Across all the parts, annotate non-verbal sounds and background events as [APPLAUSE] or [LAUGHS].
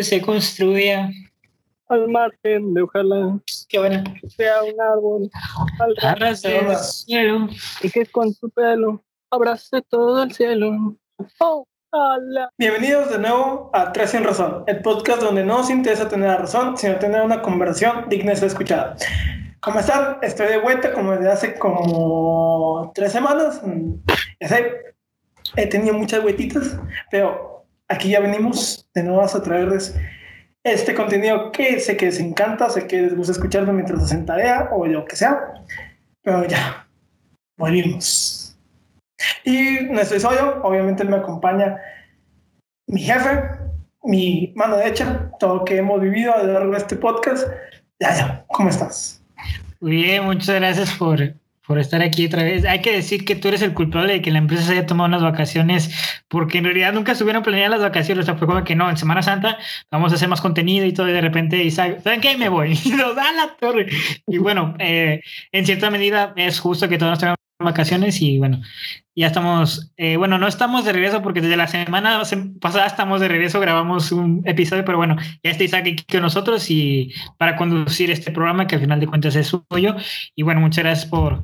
se construya al margen de ojalá Qué buena. sea un árbol al ras Arrastre el cielo. y que con su pelo abrace todo el cielo. Ojalá. Bienvenidos de nuevo a Tres sin Razón, el podcast donde no nos interesa tener la razón, sino tener una conversación digna de ser escuchada. ¿Cómo están? Estoy de vuelta como desde hace como tres semanas. Mm, Ya sé, he tenido muchas vueltitas, pero aquí ya venimos de nuevo a traerles este contenido que sé que les encanta, sé que les gusta escucharlo mientras hacen tarea o lo que sea, pero ya, volvimos. Y no estoy solo, obviamente me acompaña mi jefe, mi mano derecha, todo lo que hemos vivido a lo largo de este podcast. Ya, ya, ¿cómo estás? Muy bien, muchas gracias por, por estar aquí otra vez. Hay que decir que tú eres el culpable de que la empresa se haya tomado unas vacaciones, porque en realidad nunca estuvieron planeadas las vacaciones. O sea, fue como que no, en Semana Santa vamos a hacer más contenido y todo, y de repente ¿saben qué? Me voy. Y [LAUGHS] nos da la torre. Y bueno, eh, en cierta medida es justo que todos tengamos vacaciones y bueno, ya estamos, eh, bueno, no estamos de regreso porque desde la semana pasada estamos de regreso, grabamos un episodio, pero bueno, ya está Isaac aquí con nosotros y para conducir este programa que al final de cuentas es suyo. Y bueno, muchas gracias por,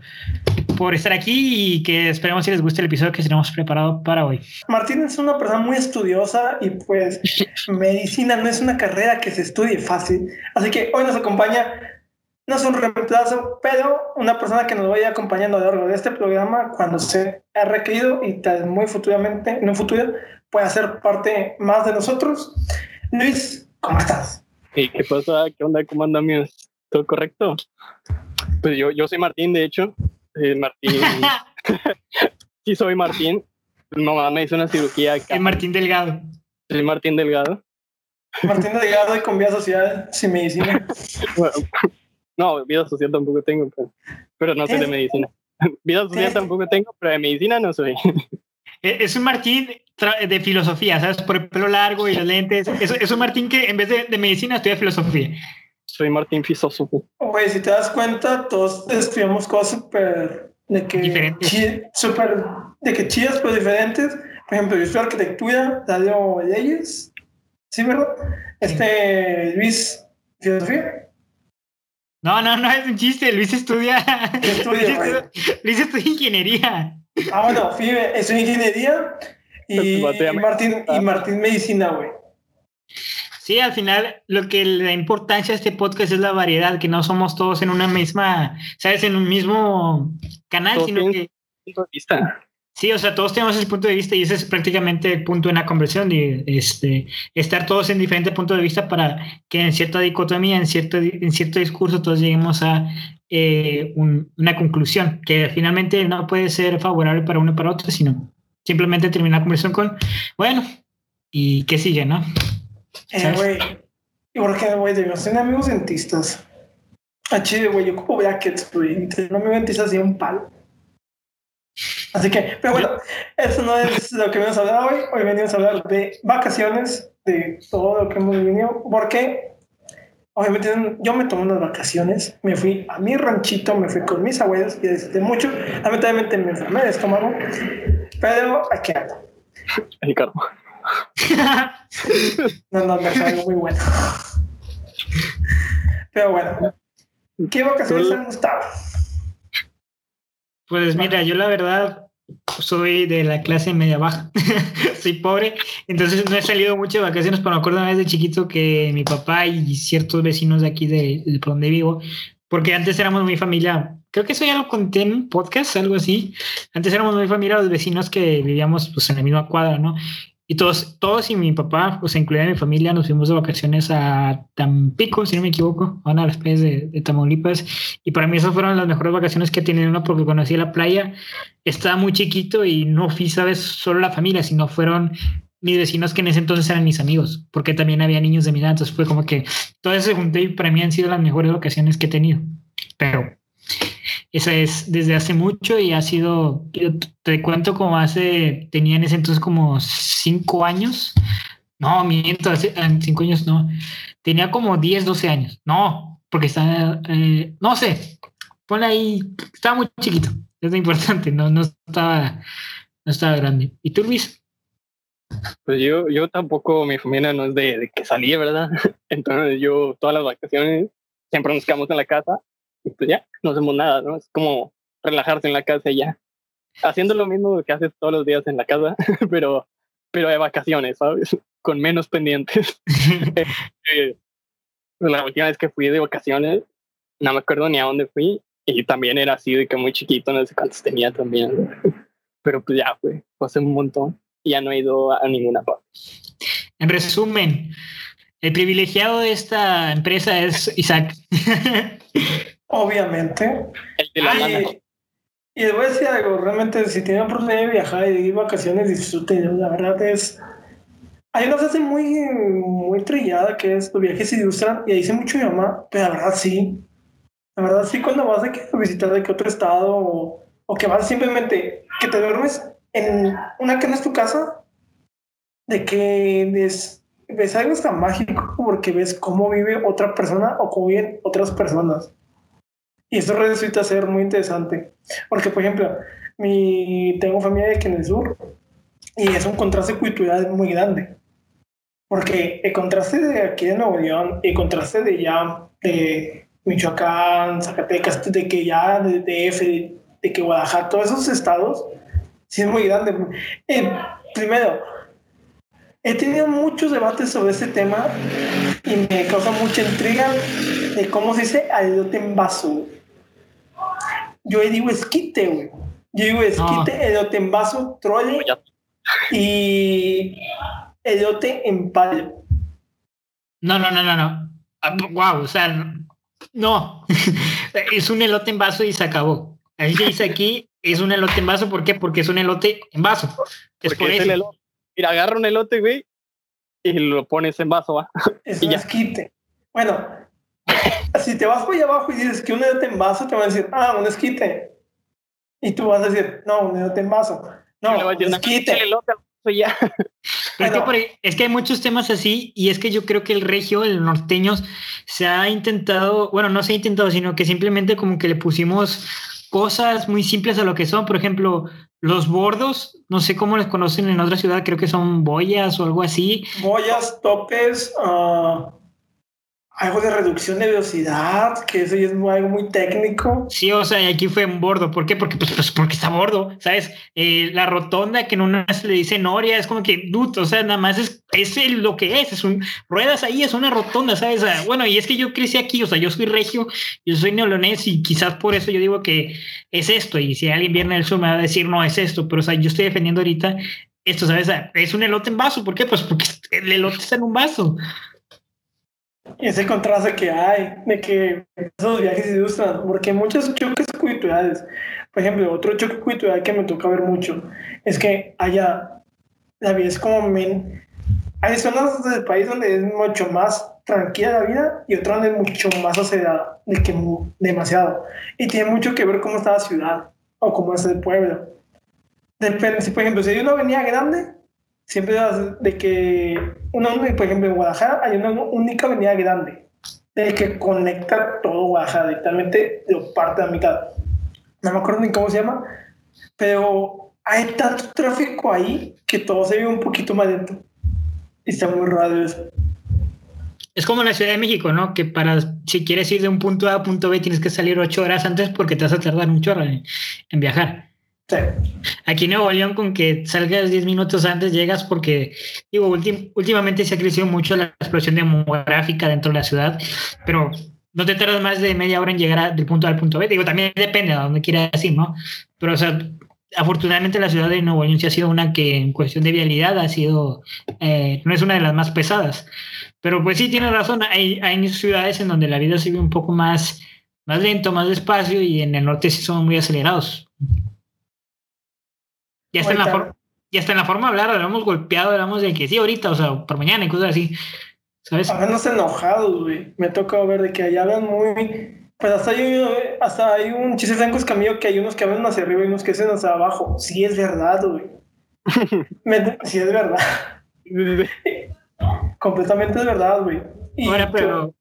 por estar aquí y que esperemos si les guste el episodio que tenemos preparado para hoy. Martín es una persona muy estudiosa y pues medicina no es una carrera que se estudie fácil. Así que hoy nos acompaña, no es un reemplazo, pero una persona que nos vaya acompañando a lo largo de este programa cuando se ha requerido y tal muy futuramente, en un futuro, pueda ser parte más de nosotros. Luis, ¿cómo estás? ¿Y qué pasa? ¿Qué onda? ¿Cómo anda, amigos? ¿Todo correcto? Pues yo, yo soy Martín, de hecho. Eh, Martín. [LAUGHS] [LAUGHS] sí, soy Martín. Mi mamá me hizo una cirugía acá. Y Martín Delgado. Soy Martín Delgado. Martín Delgado y con vía social sin medicina. [LAUGHS] Bueno, no, vida social tampoco tengo, pero, pero no soy de medicina. [LAUGHS] Vida social tampoco tengo, pero de medicina no soy. [LAUGHS] Eh, Es un Martín de filosofía, ¿sabes? Por el pelo largo y los lentes. Es, es un Martín que en vez de, de medicina estudia filosofía. Soy Martín filósofo. Oye, si te das cuenta, todos estudiamos cosas súper de que Diferentes. súper de que chidas pero diferentes. Por ejemplo, yo estudio arquitectura, Darío leyes, sí, ¿verdad? Este Luis filosofía. No, no, no es un chiste. Luis estudia. ¿Qué [LAUGHS] estudia, Luis estudia, Luis estudia ingeniería. Ah, bueno, fíjate, estudio ingeniería y, Pues, y Martín y Martín medicina, güey. Sí, al final lo que le da importancia a este podcast es la variedad, que no somos todos en una misma, ¿sabes? En un mismo canal, sino que Punto de vista. Sí, o sea, todos tenemos ese punto de vista y ese es prácticamente el punto de una conversión, de este, estar todos en diferentes puntos de vista para que en cierta dicotomía, en cierto, en cierto discurso, todos lleguemos a eh, un- una conclusión que finalmente no puede ser favorable para uno y para otro, sino simplemente terminar la conversación con, bueno, ¿y qué sigue, no? Eh, güey. ¿Y por qué, güey? Debemos tener amigos dentistas. Ah, chido, güey. Yo ocupo brackets, güey. y Tener un amigo dentista así un palo. Así que, pero bueno, eso no es lo que venimos a hablar hoy. Hoy venimos a hablar de vacaciones, de todo lo que hemos vivido. Porque, obviamente, yo me tomé unas vacaciones. Me fui a mi ranchito, me fui con mis abuelos y desde mucho. Lamentablemente me enfermé de estómago. Pero aquí ando. Ricardo. [LAUGHS] No, no, me fue muy bueno. Pero bueno, ¿qué vacaciones han gustado? Pues mira, yo la verdad soy de la clase media baja, [LAUGHS] soy pobre, entonces no he salido mucho de vacaciones, pero me acuerdo una vez de chiquito que mi papá y ciertos vecinos de aquí de, de por donde vivo, porque antes éramos muy familia, creo que eso ya lo conté en un podcast, algo así, antes éramos muy familia los vecinos que vivíamos pues en la misma cuadra, ¿no? Y todos, todos y mi papá, pues incluida mi familia, nos fuimos de vacaciones a Tampico, si no me equivoco, a una de las playas de, de Tamaulipas. Y para mí esas fueron las mejores vacaciones que he tenido. Porque conocí la playa, estaba muy chiquito y no fui, ¿sabes? Solo la familia, sino fueron mis vecinos que en ese entonces eran mis amigos, porque también había niños de mi edad. Entonces fue como que todo eso se juntó y para mí han sido las mejores vacaciones que he tenido. Pero esa es desde hace mucho y ha sido, yo te cuento como hace, tenía en ese entonces como cinco años. No, miento, hace en cinco años no. Tenía como 10, 12 años. No, porque estaba, eh, no sé, ponle ahí, estaba muy chiquito. Es importante, no, no estaba, no estaba grande. ¿Y tú, Luis? Pues yo, yo tampoco, mi familia no es de, de que salí, ¿verdad? [LAUGHS] Entonces yo todas las vacaciones siempre nos quedamos en la casa y pues ya, no hacemos nada, ¿no? Es como relajarse en la casa y ya. Haciendo lo mismo que haces todos los días en la casa, [LAUGHS] pero, pero de vacaciones, ¿sabes? [LAUGHS] Con menos pendientes. [LAUGHS] Eh, la última vez que fui de vacaciones, no me acuerdo ni a dónde fui, y también era así de que muy chiquito, no sé cuántos tenía también. Pero pues ya fue, fue hace un montón y ya no he ido a ninguna parte. En resumen, el privilegiado de esta empresa es Isaac. Obviamente. El de la Ay, lana. y les voy a decir algo, realmente si tienen oportunidad de viajar y de ir vacaciones, disfruten, la verdad es... Hay una frase muy, muy trillada que es, los viajes ilustran, y ahí dice mucho mi mamá, pero la verdad sí. La verdad sí, cuando vas a visitar de que otro estado o, o que vas simplemente, que te duermes en una que no es tu casa, de que ves, ves algo tan mágico porque ves cómo vive otra persona o cómo viven otras personas. Y eso resulta ser muy interesante. Porque, por ejemplo, mi, tengo familia de aquí en el sur y es un contraste cultural muy grande. Porque el contraste de aquí de Nuevo León y el contraste de ya de Michoacán, Zacatecas, de que ya de DF, de, de que Guadalajara, todos esos estados, sí es muy grande. Eh, primero, he tenido muchos debates sobre este tema y me causa mucha intriga de cómo se dice elote en vaso. Yo digo esquite, güey. Yo digo esquite, elote en vaso, trole y elote en palo. No, no, no, no, no. wow, o sea, no. [LAUGHS] es un elote en vaso y se acabó. Ahí se dice aquí, es un elote en vaso, ¿por qué? Porque es un elote en vaso. Es Porque por es eso. el elote. Mira, agarra un elote, güey, y lo pones en vaso, ¿va? [LAUGHS] Es Y un ya. esquite. Bueno, si te vas por allá abajo y dices que un elote en vaso, te van a decir, ah, un esquite. Y tú vas a decir, no, un elote en vaso. No, un esquite. "El elote al vaso y ya. Es que, por- es que hay muchos temas así y es que yo creo que el regio, el norteño, se ha intentado, bueno, no se ha intentado, sino que simplemente como que le pusimos cosas muy simples a lo que son. Por ejemplo, los bordos, no sé cómo les conocen en otra ciudad, creo que son boyas o algo así. Boyas, topes, ah, algo de reducción de velocidad, que eso ya es algo muy técnico. Sí, o sea, y aquí fue un bordo. ¿Por qué? Porque, pues, pues, porque está bordo, ¿sabes? Eh, la rotonda que en una se le dice Noria, es como que, dude, o sea, nada más es, es el- lo que es, es un, ruedas ahí, es una rotonda, ¿sabes? Bueno, y es que yo crecí aquí, o sea, yo soy regio, yo soy neolonés y quizás por eso yo digo que es esto, y si alguien viene del sur me va a decir, no, es esto, pero, o sea, yo estoy defendiendo ahorita esto, ¿sabes? Es un elote en vaso, ¿por qué? Pues porque el elote está en un vaso. Ese contraste que hay de que esos viajes ilustran, porque muchos choques culturales. Por ejemplo, otro choque cultural que me toca ver mucho es que allá la vida es como men. Hay zonas del país donde es mucho más tranquila la vida y otras donde es mucho más acelerada, de que mu- demasiado. Y tiene mucho que ver cómo está la ciudad o cómo es el pueblo. Depende, si por ejemplo, si hay una avenida grande, siempre de que una, por ejemplo en Guadalajara hay una única avenida grande de que conecta todo Guadalajara directamente lo parte a la mitad no me acuerdo ni cómo se llama pero hay tanto tráfico ahí que todo se ve un poquito más lento y está muy raro eso Es como la Ciudad de México, ¿no? Que para, si quieres ir de un punto A a punto B, tienes que salir ocho horas antes porque te vas a tardar mucho en, en viajar. Aquí en Nuevo León, con que salgas 10 minutos antes, llegas porque, digo, últim- últimamente se ha crecido mucho la explosión demográfica dentro de la ciudad, pero no te tardas más de media hora en llegar a- del punto A al punto B. Digo, también depende a dónde quieras ir, ¿no? Pero, o sea, afortunadamente la ciudad de Nuevo León sí ha sido una que en cuestión de vialidad ha sido, eh, no es una de las más pesadas. Pero pues sí, tienes razón, hay, hay ciudades en donde la vida se un poco más, más lento, más despacio y en el norte sí son muy acelerados. Ya está, en la forma, ya está en la forma de hablar, hablamos golpeado, hablamos de que sí, ahorita, o sea, por mañana y cosas así. ¿Sabes? a menos enojados güey me toca ver de que allá hablan muy pues hasta hay, hasta hay un chiste franco escamillo que hay unos que hablan hacia arriba y unos que hacen hacia abajo sí es verdad güey [LAUGHS] Me- sí es verdad [LAUGHS] completamente es verdad güey Ahora, pero,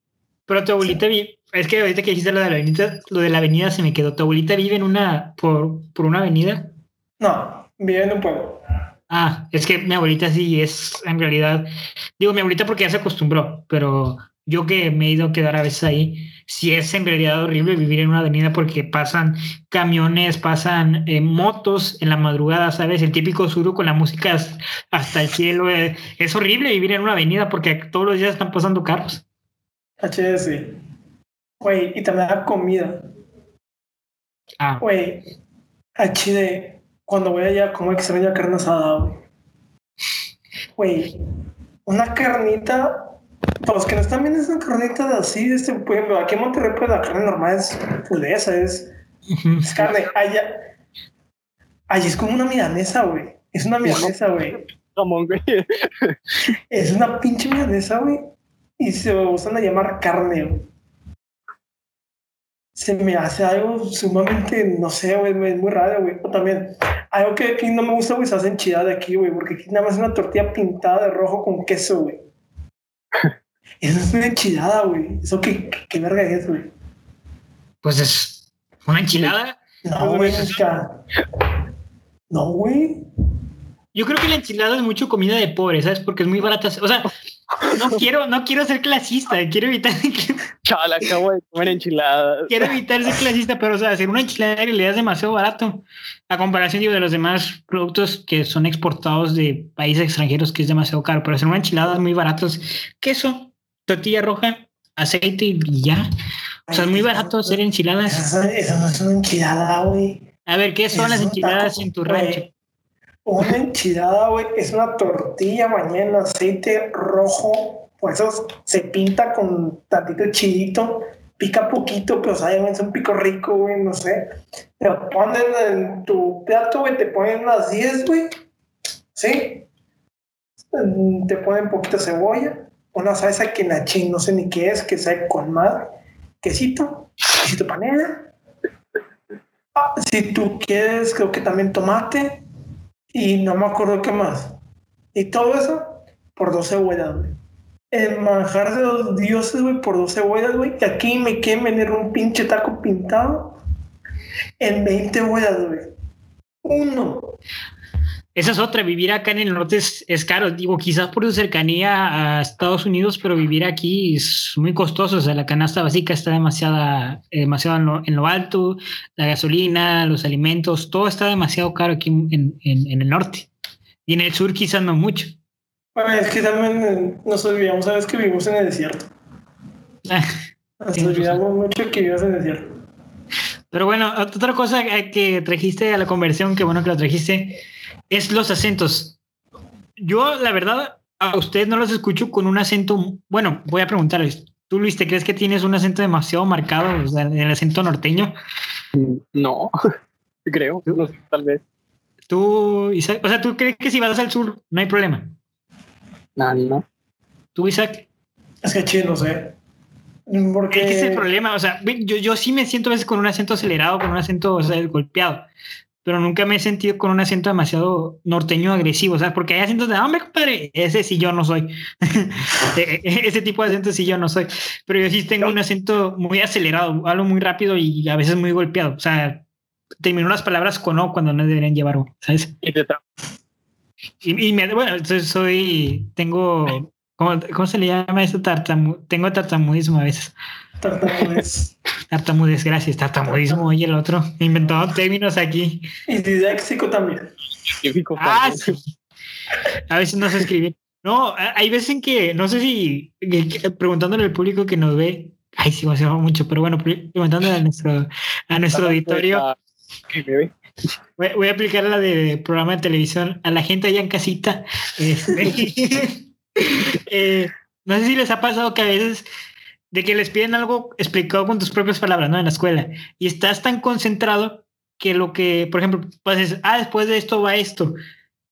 pero tu abuelita vive, es que ahorita que dijiste lo de la avenida, lo de la avenida se me quedó. ¿Tu abuelita vive en una, por, por una avenida? No, vive en un pueblo. Ah, es que mi abuelita sí es, en realidad, digo mi abuelita porque ya se acostumbró, pero yo que me he ido a quedar a veces ahí, sí es en realidad horrible vivir en una avenida porque pasan camiones, pasan eh, motos en la madrugada, ¿sabes? El típico suru con la música hasta el cielo. eh, es horrible vivir en una avenida porque todos los días están pasando carros. HS. Güey, y también la comida. Ah, Güey, chile, cuando voy allá, como extraño carne asada, güey. Güey, una carnita, para los que no están viendo, es una carnita de así, de este pueblo. Aquí en Monterrey, pues la carne normal es pureza, es, es carne. Allá, allá es como una milanesa, güey. Es una milanesa, güey. Es una pinche milanesa, güey. Y se usan a llamar carne, güey. Se me hace algo sumamente, no sé, güey, es muy raro, güey. O también, algo que aquí no me gusta, güey, se hace enchilada aquí, güey, porque aquí nada más es una tortilla pintada de rojo con queso, güey. [LAUGHS] Eso es una enchilada, güey. ¿Eso qué, qué, qué verga es, güey? Pues es una enchilada. No, güey. No, güey. Yo creo que la enchilada es mucho comida de pobre, ¿sabes? Porque es muy barata. O sea, no quiero, no quiero ser clasista, quiero evitar, [LAUGHS] Chaval, acabo de comer enchiladas. quiero evitar ser clasista, pero o sea, hacer una enchilada en realidad es demasiado barato. A comparación digo, de los demás productos que son exportados de países extranjeros, que es demasiado caro. Pero hacer una enchilada es muy barato. Es queso, tortilla roja, aceite y ya. O sea, es muy barato hacer enchiladas. Eso, eso no es una enchilada, güey. A ver, ¿qué son las Es enchiladas taco, en tu rancho? Una enchilada, güey, es una tortilla bañada en aceite rojo. Por eso se pinta con tantito chilito. Pica poquito, pero sabe, es un pico rico, güey, no sé. Te lo ponen en tu plato, güey, te ponen unas 10, güey. ¿Sí? Te ponen poquita cebolla. Una salsa que nachín, no sé ni qué es, que sabe con madre. Quesito, quesito panela. Ah, si tú quieres, creo que también tomate. Y no me acuerdo qué más. Y todo eso por 12 huellas, güey. El manjar de los dioses, güey, por 12 huellas, güey. Y aquí me quieren vender un pinche taco pintado en 20 huellas, güey. Uno. Esa es otra, vivir acá en el norte es, es caro. Digo, quizás por su cercanía a Estados Unidos, pero vivir aquí es muy costoso. O sea, la canasta básica está demasiada, eh, demasiado en lo, en lo alto, la gasolina, los alimentos, todo está demasiado caro aquí en, en- en el norte. Y en el sur quizás no mucho. Bueno, es que también eh, nos olvidamos, sabes que vivimos en el desierto. [LAUGHS] Nos Tienes olvidamos mucho que vivimos en el desierto. Pero bueno, otra cosa que trajiste a la conversión, que bueno que lo trajiste, es los acentos. Yo, la verdad, a ustedes no los escucho con un acento. Bueno, voy a preguntarles. ¿Tú, Luis, te crees que tienes un acento demasiado marcado, o sea, el acento norteño? No, [LAUGHS] creo, no sé, tal vez. Tú, Isaac, o sea, ¿tú crees que si vas al sur no hay problema? No, no. ¿Tú, Isaac? Es que chido, no sé. Porque. Es que es el problema, o sea, yo, yo sí me siento a veces con un acento acelerado, con un acento o sea, golpeado, pero nunca me he sentido con un acento demasiado norteño agresivo, o sea, porque hay acentos de, "Ah, hombre, compadre, ese sí yo no soy. [LAUGHS] E- e- ese tipo de acento sí yo no soy, pero yo sí tengo un acento muy acelerado, hablo muy rápido y a veces muy golpeado, o sea, termino las palabras con O cuando no deberían llevar O, ¿sabes? Y Y, me, bueno, entonces soy, tengo, ¿cómo, cómo se le llama esto? Tartamu, tengo tartamudismo a veces. Tartamudez. [LAUGHS] Tartamudez, gracias. Tartamudismo y el otro. Inventado términos aquí. y didáctico también. Ah, sí. A veces no sé escribir. No, hay veces en que, no sé si, que- que- preguntándole al público que nos ve, ay, sí, llama mucho, pero bueno, pre- preguntándole a nuestro, a nuestro auditorio, me voy a aplicar la de programa de televisión a la gente allá en casita. este, [LAUGHS] eh, no sé si les ha pasado que a veces de que les piden algo explicado con tus propias palabras, ¿no? En la escuela. Y estás tan concentrado que lo que, por ejemplo, pues es, ah, después de esto va esto.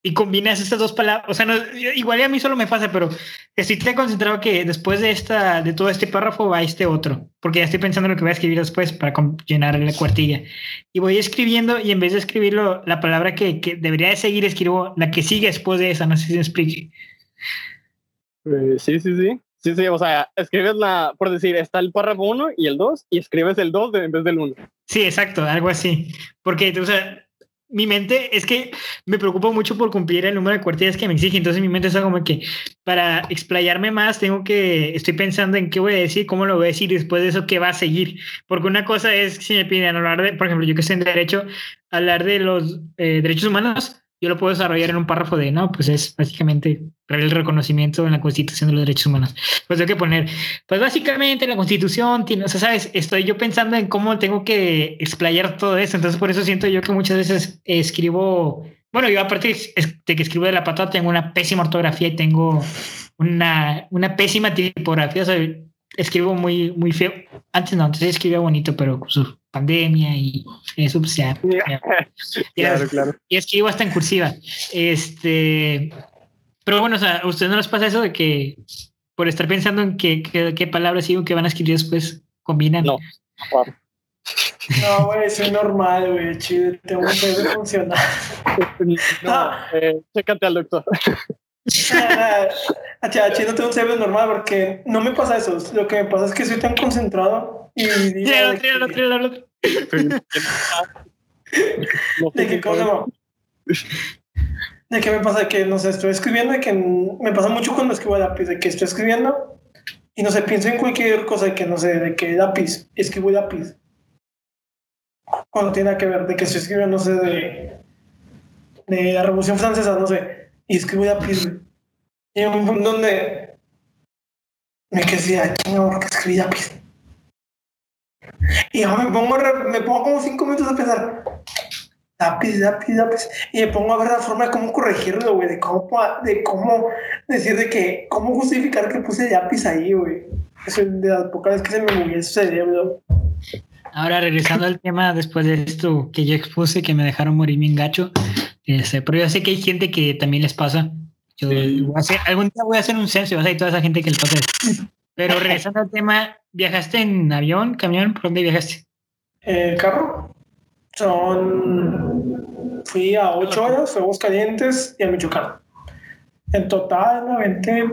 Y combinas estas dos palabras. O sea, no, igual a mí solo me pasa, pero estoy tan concentrado que después de esta, de todo este párrafo va este otro. Porque ya estoy pensando en lo que voy a escribir después para llenar la cuartilla. Y voy escribiendo y en vez de escribirlo, la palabra que, que debería de seguir, escribo la que sigue después de esa. No sé si me explique. Eh, sí, sí, sí. Sí, sí, o sea, escribes la, por decir, está el párrafo 1 y el 2 y escribes el 2 en vez del 1. Sí, exacto, algo así. Porque, o sea, mi mente es que me preocupo mucho por cumplir el número de cuartillas que me exige. Entonces mi mente está como que para explayarme más tengo que, estoy pensando en qué voy a decir, cómo lo voy a decir después de eso qué va a seguir. Porque una cosa es si me piden hablar de, por ejemplo, yo que sé en derecho, hablar de los eh, derechos humanos, yo lo puedo desarrollar en un párrafo de, no, pues es básicamente el reconocimiento en la Constitución de los Derechos Humanos. Pues tengo que poner, pues básicamente la Constitución tiene, o sea, sabes, estoy yo pensando en cómo tengo que explayar todo eso, entonces por eso siento yo que muchas veces escribo, bueno, yo aparte de que escribo de la patada, tengo una pésima ortografía y tengo una, una pésima tipografía, o sea, escribo muy, muy feo. Antes no, antes escribía bonito, pero su pandemia y eso, pues ya. [LAUGHS] claro, claro. Y escribo hasta en cursiva. Este, pero bueno, o sea, ¿a ustedes no les pasa eso de que por estar pensando en qué, qué, palabras sigo que van a escribir después combinan? No, No, güey, eso es normal, güey. Chido, tengo un de funcionar. [LAUGHS] No, eh, chécate al doctor. [LAUGHS] HH no tengo un cerebro normal porque no me pasa eso. Lo que me pasa es que soy tan concentrado y Tíralo, tíralo, tíralo. ¿De qué cosa? ¿De qué me pasa? Que no sé, estoy escribiendo y que me pasa mucho cuando escribo a lápiz, de que estoy escribiendo y no sé, pienso en cualquier cosa de que no sé, de que lápiz, escribo lápiz. Cuando tiene que ver, de que estoy escribiendo, no sé, de, de la Revolución Francesa, no sé, y escribo lápiz, güey. Y en un punto donde me quedé, ah, chingo, porque escribí lápiz. Y me pongo, me pongo como cinco minutos a pensar, lápiz, lápiz, lápiz. Y me pongo a ver la forma de cómo corregirlo, güey, de cómo, de cómo decir de que, cómo justificar que puse lápiz ahí, güey. Eso es de las pocas veces que se me movió cerebro. Ahora, regresando al tema después de esto que yo expuse, que me dejaron morir bien gacho, este, pero yo sé que hay gente que también les pasa. Yo voy a hacer, algún día voy a hacer un censo y vas a ir toda esa gente que le pasa Pero [LAUGHS] regresando al tema, ¿viajaste en avión, camión? ¿Por dónde viajaste? El carro. Son. Fui a ocho horas, Fuegos Calientes y a Michoacán. En total me aventé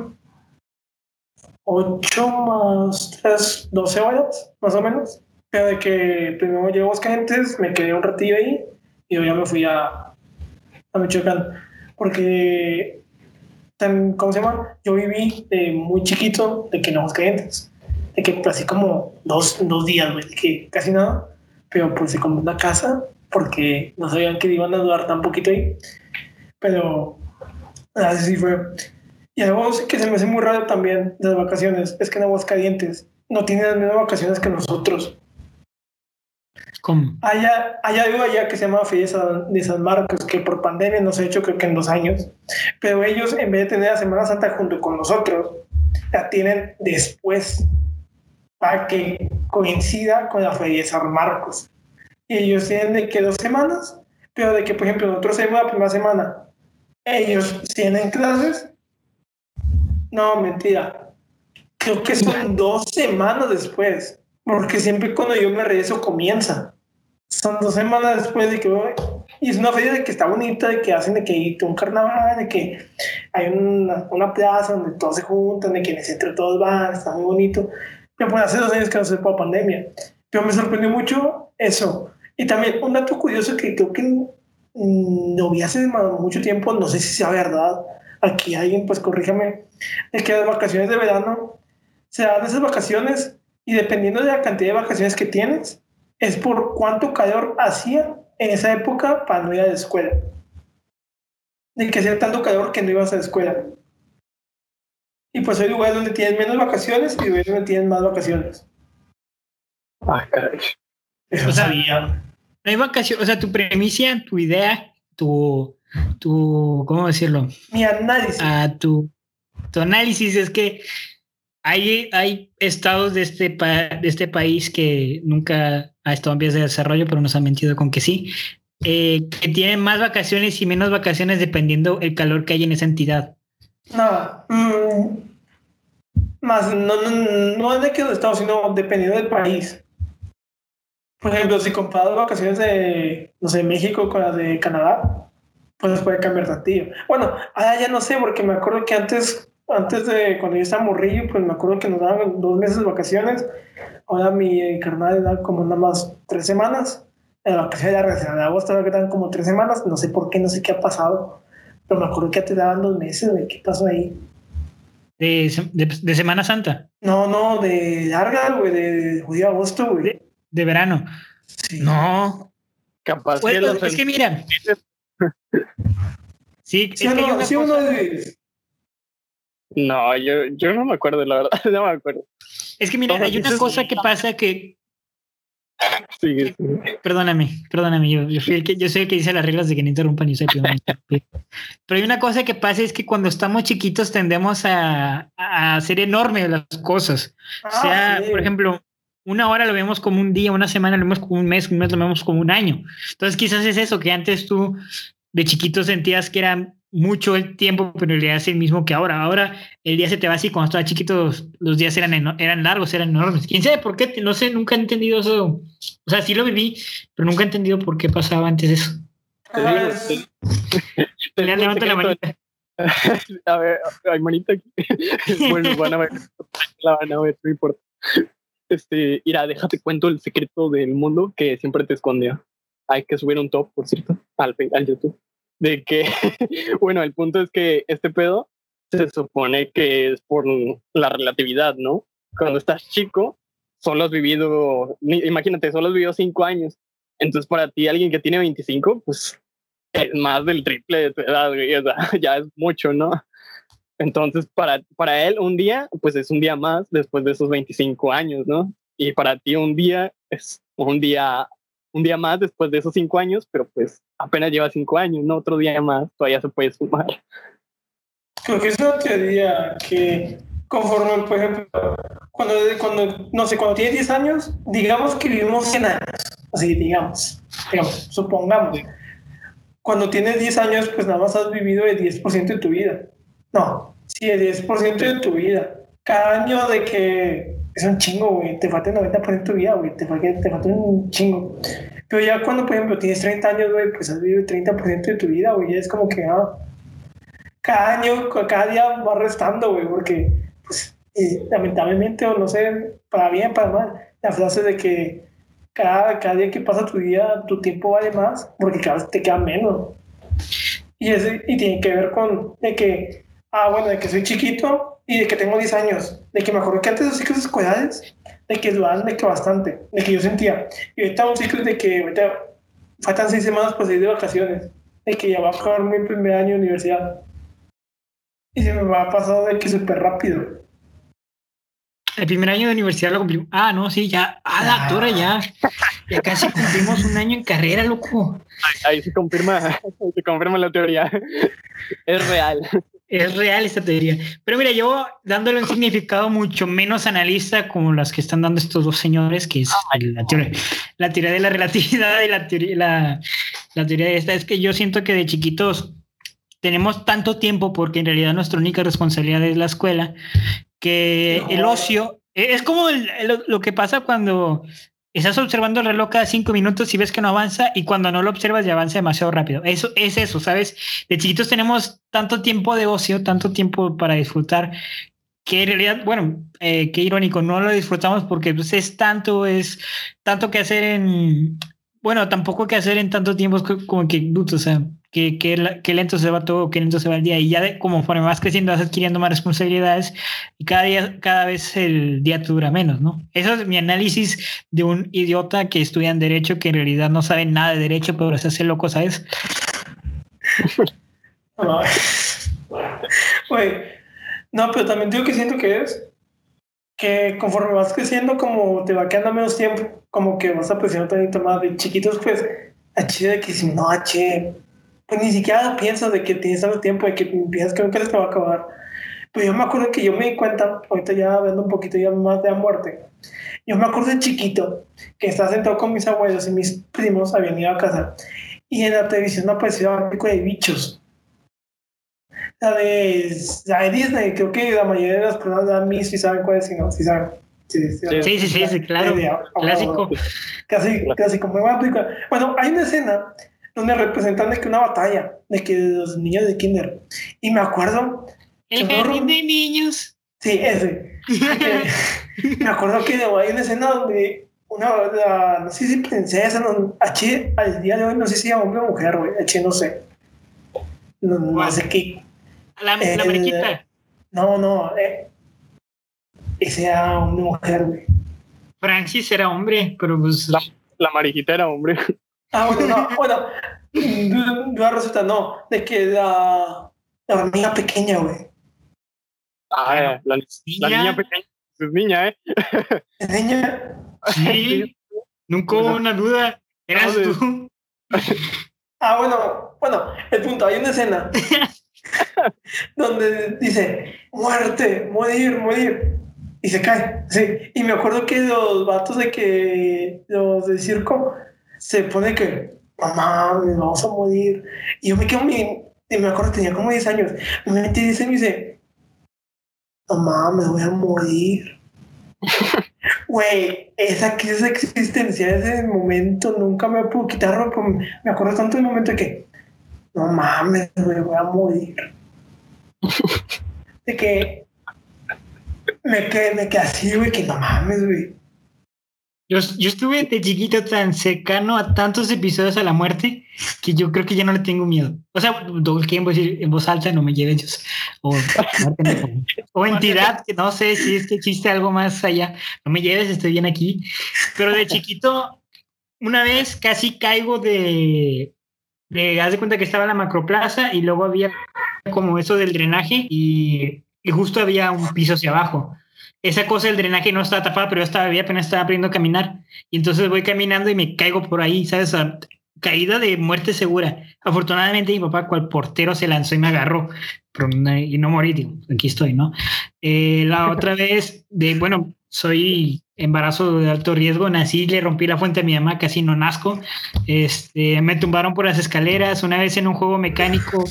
8 más 3, 12 horas, más o menos. Pero de que primero llegué a Calientes, me quedé un ratillo ahí y luego ya me fui a, a Michoacán. Porque, ¿cómo se llama? Yo viví de muy chiquito de que en Calientes. De que así como dos, dos días, güey, que casi nada pero pues se compró una casa porque no sabían que iban a durar tan poquito ahí. Pero así sí fue. Y algo que se me hace muy raro también de las vacaciones es que en Aguascalientes no tienen las mismas vacaciones que nosotros. ¿Cómo? Hay, hay algo allá que se llama Fiesta de San Marcos, que por pandemia no se ha hecho creo que en dos años, pero ellos en vez de tener la Semana Santa junto con nosotros, la tienen después para que coincida con la feria de San Marcos. Y ellos tienen de que dos semanas, pero de que, por ejemplo, nosotros hacemos la primera semana, ellos tienen clases. No, mentira. Creo que son dos semanas después, porque siempre cuando yo me regreso comienza. Son dos semanas después de que voy. Y es una feria de que está bonita, de que hacen de que hay un carnaval, de que hay una, una plaza donde todos se juntan, de que en el centro todos van, está muy bonito. Pero pues hace dos años que no se por pandemia. Pero me sorprendió mucho eso. Y también un dato curioso que creo que no vi hace mucho tiempo, no sé si sea verdad, aquí alguien pues corríjame, es que las vacaciones de verano se dan esas vacaciones y dependiendo de la cantidad de vacaciones que tienes, es por cuánto calor hacía en esa época para no ir a la escuela. De que hacía tanto calor que no ibas a la escuela. Y pues hay lugares donde tienes menos vacaciones y lugares donde tienes más vacaciones. Ah, caray. Eso O sea, sabía. No hay vacaciones, o sea, tu premisa, tu idea, tu, tu ¿cómo decirlo? Mi análisis. A tu, tu análisis es que hay, hay estados de este, pa- de este país que nunca ha estado en vías de desarrollo, pero nos han mentido con que sí, eh, que tienen más vacaciones y menos vacaciones dependiendo el calor que hay en esa entidad. No. mm, más, no, no, no es de que los estados, sino dependiendo del país. Por ejemplo, si comparas vacaciones de, no sé, México con las de Canadá, pues puede cambiar tantillo. Bueno, ahora ya no sé, porque me acuerdo que antes, antes de cuando yo estaba morrillo, pues me acuerdo que nos daban dos meses de vacaciones. Ahora mi carnal da como nada más tres semanas. en la vacaciones de de agosto, que dan como tres semanas, no sé por qué, no sé qué ha pasado, pero me acuerdo que te daban dos meses, güey, ¿qué pasó ahí? De, de, Semana Santa. No, no, de larga, güey, de, judío agosto, güey. De, verano. No. Capaz es que mira. sí, sí, es no, sí uno de... No, yo, yo no me acuerdo, la verdad, [LAUGHS] no me acuerdo. Es que mira, hay una cosa que pasa que Sí, Perdóname, perdóname, yo, yo, el que, yo soy el que dice las reglas de que no interrumpan y soy Pero hay una cosa que pasa es que cuando estamos chiquitos tendemos a, a hacer enormes las cosas. o ah, sea, por ejemplo, una hora lo vemos como un día, una semana lo vemos como un mes, un mes lo vemos como un año. Entonces quizás es eso, que antes tú de chiquito sentías que era mucho el tiempo, pero el día es el mismo que ahora. Ahora el día se te va así, cuando estaba chiquito los días eran, eran largos, eran enormes. ¿Quién sabe por qué? No sé, nunca he entendido eso. O sea, sí lo viví, pero nunca he entendido por qué pasaba antes eso. Le levanto la manita. [LAUGHS] A ver, hay manita aquí. [LAUGHS] bueno, van a ver. La van a ver, no importa. Este, mira, déjate cuento el secreto del mundo que siempre te escondía. Hay que subir un top, por cierto, al, al YouTube de que, [LAUGHS] bueno, el punto es que este pedo se supone que es por la relatividad, ¿no? Cuando estás chico, solo has vivido, imagínate, solo has vivido cinco años. Entonces, para ti, alguien que tiene 25, pues es más del triple de tu edad, [LAUGHS] ya es mucho, ¿no? Entonces, para, para él, un día, pues es un día más después de esos 25 años, ¿no? Y para ti, un día es un día un día más después de esos cinco años, pero pues apenas lleva cinco años, ¿no? Otro día más todavía se puede sumar. Creo que es una teoría que conforme, por ejemplo, cuando, cuando, no sé, cuando tienes 10 años, digamos que vivimos 100 años, así digamos, digamos, supongamos. Cuando tienes 10 años, pues nada más has vivido el 10% de tu vida. No, sí, el 10% de tu vida. Cada año de que es un chingo, güey. Te falta el 90% de tu vida, güey. Te falta, te falta un chingo. Pero ya cuando, por ejemplo, tienes 30 años, güey, pues has vivido el 30% de tu vida, güey. Es como que, ah, cada año, cada día va restando, güey, porque, pues, lamentablemente, o no sé, para bien, para mal, la frase de que cada, cada día que pasa tu vida, tu tiempo vale más, porque cada vez te queda menos. Y, ese, y tiene que ver con de que, ah, bueno, de que soy chiquito, y de que tengo 10 años, de que me acuerdo que antes los ciclos escolares, de que duraban de que bastante, de que yo sentía. Y ahorita un ciclo de que ahorita faltan 6 semanas para salir de vacaciones, de que ya va a acabar mi primer año de universidad. Y se me va a pasar de que súper rápido. El primer año de universidad lo cumplimos. Ah, no, sí, ya. Ah, la doctora, ya. Ya casi [LAUGHS] cumplimos un año en carrera, loco. Ahí, ahí se confirma, [LAUGHS] se confirma la teoría. Es real. Es real esta teoría. Pero mira, yo dándole un significado mucho menos analista como las que están dando estos dos señores, que es la, teoría, la teoría de la relatividad y la teoría, la, la teoría de esta, es que yo siento que de chiquitos tenemos tanto tiempo porque en realidad nuestra única responsabilidad es la escuela, que el ocio es como lo que pasa cuando estás observando el reloj cada cinco minutos y ves que no avanza y cuando no lo observas ya avanza demasiado rápido. Eso es eso, ¿sabes? De chiquitos tenemos tanto tiempo de ocio, tanto tiempo para disfrutar que en realidad, bueno, eh, qué irónico, no lo disfrutamos porque pues, es tanto, es tanto que hacer en, bueno, tampoco que hacer en tanto tiempo como que, o sea, que, que, lento se va todo, que lento se va el día. Y ya de, como vas creciendo, vas adquiriendo más responsabilidades y cada día, cada vez el día te dura menos, ¿no? Eso es mi análisis de un idiota que estudia en Derecho, que en realidad no sabe nada de Derecho, pero se hace loco, ¿sabes? [LAUGHS] no, pero también digo que siento que es que conforme vas creciendo, como te va quedando menos tiempo, como que vas apreciando tanto más de chiquitos, pues, a de que si no, che, pues ni siquiera piensas de que tienes tanto tiempo, de que piensas que nunca se te va a acabar. Pues yo me acuerdo que yo me di cuenta, ahorita ya viendo un poquito ya más de la muerte, yo me acuerdo de chiquito, que estaba sentado con mis abuelos y mis primos habían ido a casa, y en la televisión apareció un pico de bichos la de, la de Disney, creo que la mayoría de las personas dan mis si saben cuál es, si no, si saben. Sí, sí, sí, sí, claro. Clásico. Casi, casi como una película. Bueno, hay una escena donde representan de que una batalla, de que los niños de kinder. Y me acuerdo... El jardín de niños. Sí, ese. [LAUGHS] me acuerdo que hay una escena donde una, no sé si princesa, no, H, al día de hoy no sé si era hombre o mujer, güey, H no sé. No, no sé qué. La, la Eh, mariquita. No, no, eh, ese era hombre o mujer, güey. Francis era hombre, pero pues. La- La marijita era hombre. Ah, bueno, no, bueno, du- duda resulta, no, de que la, la hormiga pequeña, güey. Ah, la, la Niña. niña pequeña. Es niña, ¿eh? [LAUGHS] La niña, Sí, nunca hubo una duda. Eras No, tú. Ah, bueno, bueno, el punto, hay una escena [LAUGHS] donde dice, muerte, morir, morir, y se cae, sí, y me acuerdo que los vatos de que, los del circo, se pone que, mamá, nos vamos a morir, y yo me quedo, mi, y me acuerdo, tenía como 10 años, me metí y dice, me dice, mamá, me voy a morir. [LAUGHS] Güey, esa crisis existencial ese momento nunca me pudo quitar. pero Me acuerdo tanto del momento de que, no mames, güey, voy a morir. [LAUGHS] De que me quedé, me quedé así, güey, que no mames, güey. Yo, yo estuve de chiquito tan cercano a tantos episodios a la muerte que yo creo que ya no le tengo miedo. O sea, el tiempo decir en voz alta no me lleven Dios. O, o entidad, que no sé si es que existe algo más allá. No me lleves, estoy bien aquí. Pero de chiquito, una vez casi caigo de, de haz de cuenta que estaba en la macroplaza y luego había como eso del drenaje y, y justo había un piso hacia abajo esa cosa del drenaje no estaba tapada, pero yo estaba bien, apenas estaba aprendiendo a caminar. Y entonces voy caminando y me caigo por ahí, ¿sabes? A- caída de muerte segura. Afortunadamente mi papá, cual portero, se lanzó y me agarró. Pero y no morí, digo, aquí estoy, ¿no? Eh, la [LAUGHS] otra vez, de, bueno, soy embarazo de alto riesgo, nací, le rompí la fuente a mi mamá, casi no nazco. Este, me tumbaron por las escaleras. Una vez en un juego mecánico,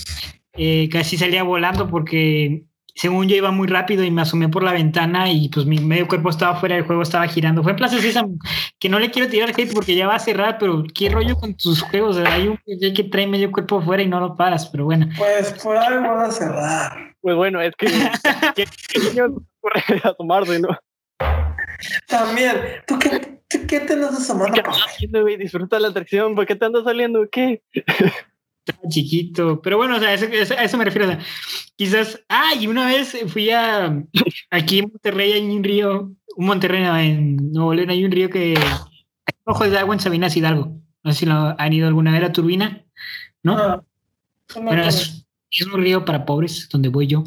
eh, casi salía volando porque según yo iba muy rápido y me asomé por la ventana y pues mi medio cuerpo estaba fuera del juego, estaba girando. Fue en Plaza Sésamo, que no le quiero tirar hate porque ya va a cerrar, pero qué rollo con tus juegos. Hay un güey que trae medio cuerpo afuera y no lo paras, pero bueno. Pues por algo van a cerrar. Pues bueno, es que. [LAUGHS] ¿Qué, qué niño se ocurre asomarse, no? También, ¿tú qué, tú qué te andas asomando? ¿Qué estás haciendo, güey? Disfruta la atracción. ¿Por qué te andas saliendo? ¿Qué? Estaba chiquito, pero bueno, o sea, eso- eso- a eso me refiero. o sea, quizás, ah, y una vez fui a, aquí en Monterrey hay un río, un Monterrey, en Nuevo León hay un río que, hay un ojo de agua en Sabinas Hidalgo. No sé si lo han ido alguna vez a Turbina, ¿no? Ah, no Bueno, es un río para pobres, donde voy yo.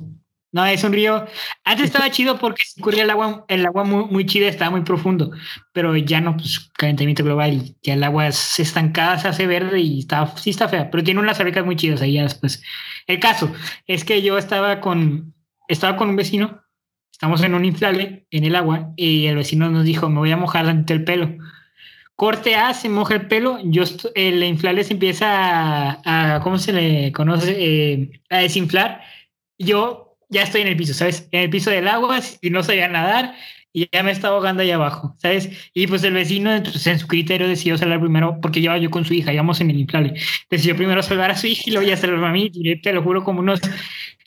No, es un río. Antes estaba chido porque corría el agua, el agua muy, muy chida, estaba muy profundo, pero ya no, pues calentamiento global ya el agua es estancada, se hace verde y está, sí está fea, pero tiene unas abejas muy chidas ahí ya después. El caso es que yo estaba con, estaba con un vecino, estamos en un inflable en el agua y el vecino nos dijo, me voy a mojar ante el pelo. Corte A, se moja el pelo, yo el inflable se empieza a, a- ¿cómo se le conoce? Eh, a desinflar. Yo ya estoy en el piso, ¿sabes? En el piso del agua y no sabía nadar y ya me estaba ahogando ahí abajo, ¿sabes? Y pues el vecino, pues, en su criterio, decidió salvar primero, porque llevaba yo con su hija, íbamos en el inflable. Decidió primero salvar a su hija y luego ya salvar a mí. Y te lo juro, como unos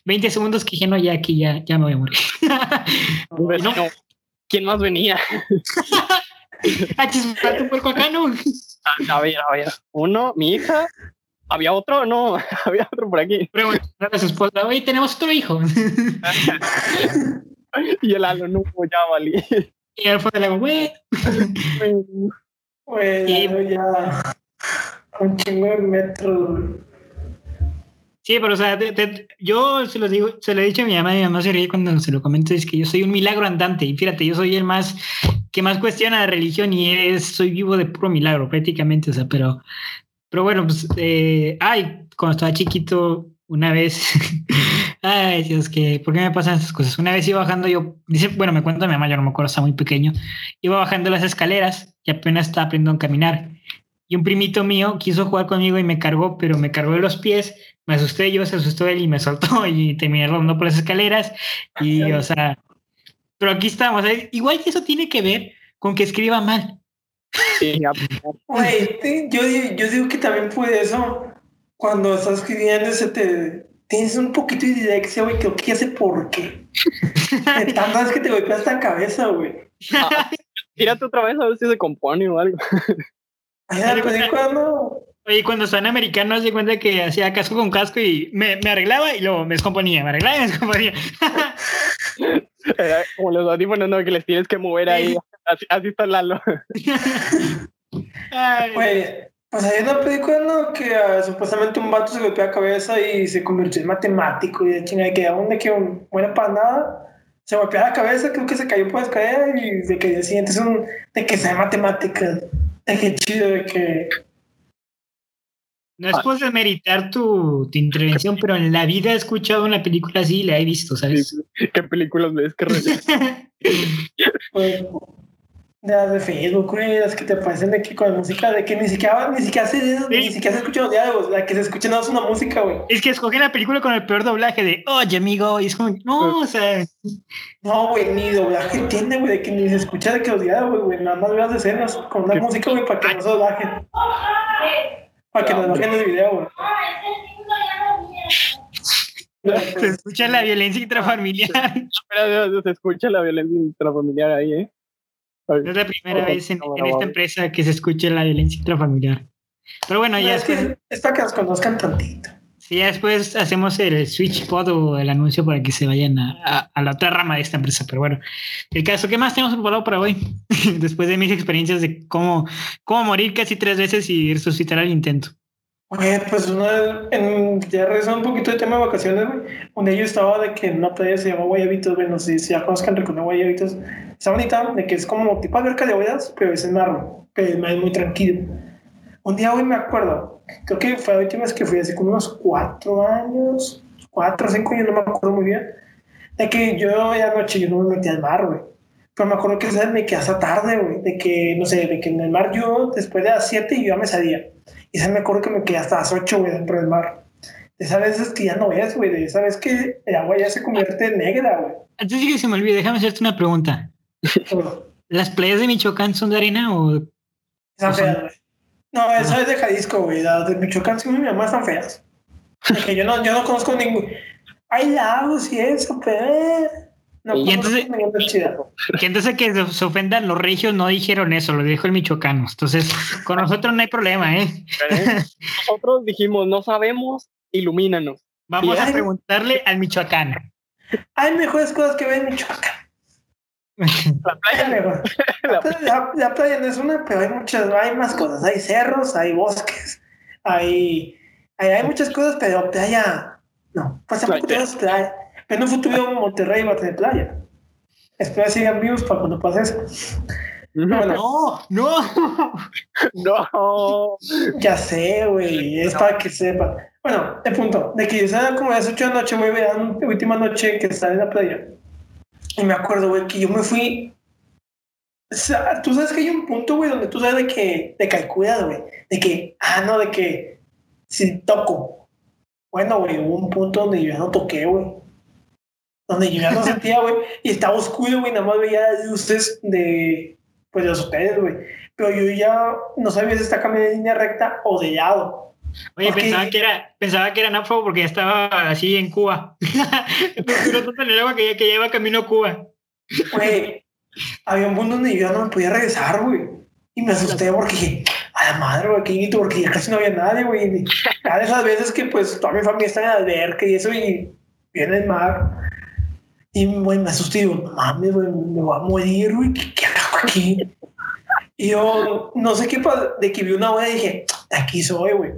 20 segundos que dije, no, ya aquí ya, ya me voy a morir. [LAUGHS] Pues, No. ¿Quién más venía? [LAUGHS] Ah, un puerco acá, ¿no? A ver, a ver. Uno, mi hija. ¿Había otro? No, [LAUGHS] había otro por aquí. Pero bueno, a su esposa, hoy tenemos otro hijo. [LAUGHS] Y el halo, no, ya valí. y él fue del agua, güey. [LAUGHS] Y- ya un chingo de metros. Sí, pero o sea, te- te- yo se lo digo, se lo he dicho a mi mamá, mi mamá se ríe cuando se lo comento, es que yo soy un milagro andante. Y fíjate, yo soy el más que más cuestiona la religión y es, soy vivo de puro milagro prácticamente, o sea, pero, pero bueno, pues, eh, ay, cuando estaba chiquito, una vez, [LAUGHS] ay, Dios, que, ¿por qué me pasan esas cosas? Una vez iba bajando, yo, dice, bueno, me cuenta mi mamá, yo no me acuerdo, estaba muy pequeño, iba bajando las escaleras y apenas estaba aprendiendo a caminar. Y un primito mío quiso jugar conmigo y me cargó, pero me cargó de los pies me asusté yo, se asustó él y me soltó [LAUGHS] y terminé rodando por las escaleras. Y, o sea, pero aquí estamos. ¿eh? Igual que eso tiene que ver con que escriba mal. Sí, ya, Güey, te- yo, yo digo que también puede eso. Cuando estás escribiendo, se te tienes un poquito de dislexia, güey. Creo que ya sé por qué. De tantas veces que te golpeas la cabeza, güey. [LAUGHS] tírate otra vez a ver si se compone o algo. Ay, película no. Oye, cuando están americanos, se cuenta que hacía casco con casco y me, me arreglaba y luego me descomponía, me arreglaba y me descomponía. [LAUGHS] Era Como los audífonos, no, que les tienes que mover ahí. Así, así está Lalo. Ay, pues hay una película ¿no? que ah, supuestamente un vato se golpeó la cabeza y se convirtió en matemático y de chingada que aún de que un buena para nada. Se golpeó la cabeza, creo que se cayó por la escalera y de que el siguiente es un. de que sea matemáticas. De que chido, de que. no es por demeritar tu, tu intervención, pero en la vida he escuchado una película así y la he visto, ¿sabes? ¿Qué películas ves que [LAUGHS] pues, de las de Facebook, güey, las que te parecen de que con la música, de que ni siquiera, ni siquiera se, ni siquiera se escuchan los diálogos, la que se escucha no es una música, güey. es que escogen la película con el peor doblaje de, oye, amigo, y es como, no, o sea, No, güey, ni doblaje tiene, güey, de que ni se escucha de que los diálogos, güey, nada más veas escenas con una ¿Qué? música, güey, para que no se doblajen. Para que no doblajen el video, güey. se escucha la violencia intrafamiliar. [LAUGHS] Se escucha la violencia intrafamiliar ahí, ¿eh? Es la primera vez en, no, en esta empresa que se escuche la violencia intrafamiliar. Pero bueno, ya es después, que es para que nos conozcan tantito. sí, ya después hacemos el switch pod o el anuncio para que se vayan a, a- a la otra rama de esta empresa. Pero bueno, el caso, ¿qué más tenemos preparado para hoy? [LAUGHS] después de mis experiencias de cómo, cómo morir casi tres veces y resucitar al intento. Güey, pues una, en, ya regresando un poquito de tema de vacaciones, güey. Un día yo estaba de que en una playa se llama Guayabitos, güey, no sé si ya conozcan Rincón Guayabitos. Está bonita, de que es como tipo alberca de olas, pero es en mar, que el mar es muy tranquilo. Un día, güey, me acuerdo, creo que fue la última vez que fui hace como unos cuatro años, cuatro o cinco años, no me acuerdo muy bien, de que yo ya noche yo no me metí al mar, güey. Pero me acuerdo que esa vez me quedé hasta tarde, güey, de que, no sé, de que en el mar yo, después de las siete, yo ya me salía. Y esa me acuerdo que me quedé hasta las 8, güey, dentro del mar. De esas veces que ya no ves, güey. De esa vez que el agua ya se convierte en negra, güey. Antes de que se me olvide, déjame hacerte una pregunta. ¿Las playas de Michoacán son de arena o Están son- feas, güey. No, esa es de Jalisco, güey. Las de Michoacán, sí, mi mamá están feas. Porque yo no, yo no conozco ningún. Hay lagos y eso, pero. eh, No Y conozco entonces- ninguna chida. Que se- se ofendan los regios no dijeron eso, lo dijo el michoacano. Entonces, con nosotros no hay problema, ¿eh? Nosotros dijimos, no sabemos, ilumínanos. Vamos Sí, a preguntarle al michoacano. Hay mejores cosas que ver en Michoacán. La playa, [LAUGHS] la- La, la playa no es una, pero hay muchas, hay más cosas. Hay cerros, hay bosques, hay, hay, hay muchas cosas, pero playa, no. Pues tampoco tenemos playa. Pero en un futuro Monterrey va a tener playa. Espero que sigan vivos para cuando pase eso. Bueno, No, no. no. ya sé, güey, es para que sepan. Bueno, el punto, de que yo estaba como a las 8 de la noche, era la última noche que estaba en la playa. Y me acuerdo, güey, que yo me fui. O sea, tú sabes que hay un punto, güey, donde tú sabes de que, de que cuidado, güey. De que, ah, no, de que si toco. Bueno, güey, hubo un punto donde yo ya no toqué, güey. Donde yo ya no sentía, güey. Y estaba oscuro, güey, nada más veía luces de, pues, de los hoteles, güey. Pero yo ya no sabía si está caminando en línea recta o de lado. Oye, Ok. pensaba que era, pensaba que era náufrago porque ya estaba así en Cuba. [LAUGHS] Pero tanto en el agua que ya, que ya iba camino a Cuba. Güey, había un punto donde yo ya no me podía regresar, güey. Y me asusté porque dije, a la madre, güey, qué porque ya casi no había nadie, güey. Cada de esas veces que, pues, toda mi familia está en alberca y eso, y viene el mar. Y, güey, me asusté y digo, no mames, güey, me voy a morir, güey, ¿qué, qué hago aquí? Y yo, no sé qué de que vi una ola y dije, aquí soy, güey.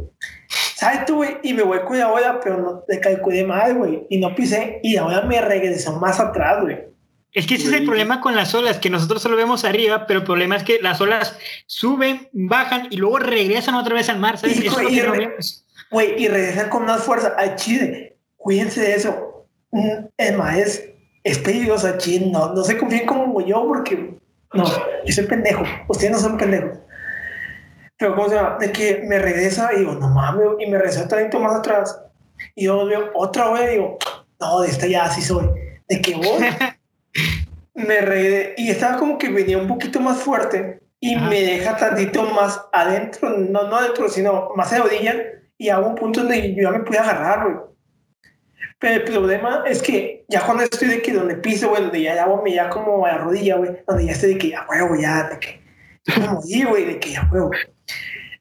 ¿Sabes tú, güey? Y me voy con la ola, pero no te calculé mal, güey. Y no pisé, y la ola me regresó más atrás, güey. Es que ese es el problema con las olas, que nosotros solo vemos arriba, pero el problema es que las olas suben, bajan y luego regresan otra vez al mar, ¿sabes? Y- Eso es lo que. Güey, y regresan con más fuerza al Chile. Cuídense de eso. Es más, es, es peligroso al Chile. No, no se confíen como yo porque... No, yo soy pendejo. Ustedes no son pendejos. Pero, ¿cómo se llama? De que me regresa y digo, no mames, y me regresa 30 más atrás. Y yo veo otra vez y digo, no, de esta ya así soy. De que voy, [LAUGHS] me regresé y estaba como que venía un poquito más fuerte y me deja tantito más adentro, no, no adentro, sino más a la orilla y hago un punto donde yo ya me pude agarrar, güey. Pero el problema es que ya cuando estoy de que donde piso, güey, donde ya me ya como a la rodilla, güey, donde ya estoy de que ya huevo, ya, de que me morí, güey, de que ya huevo.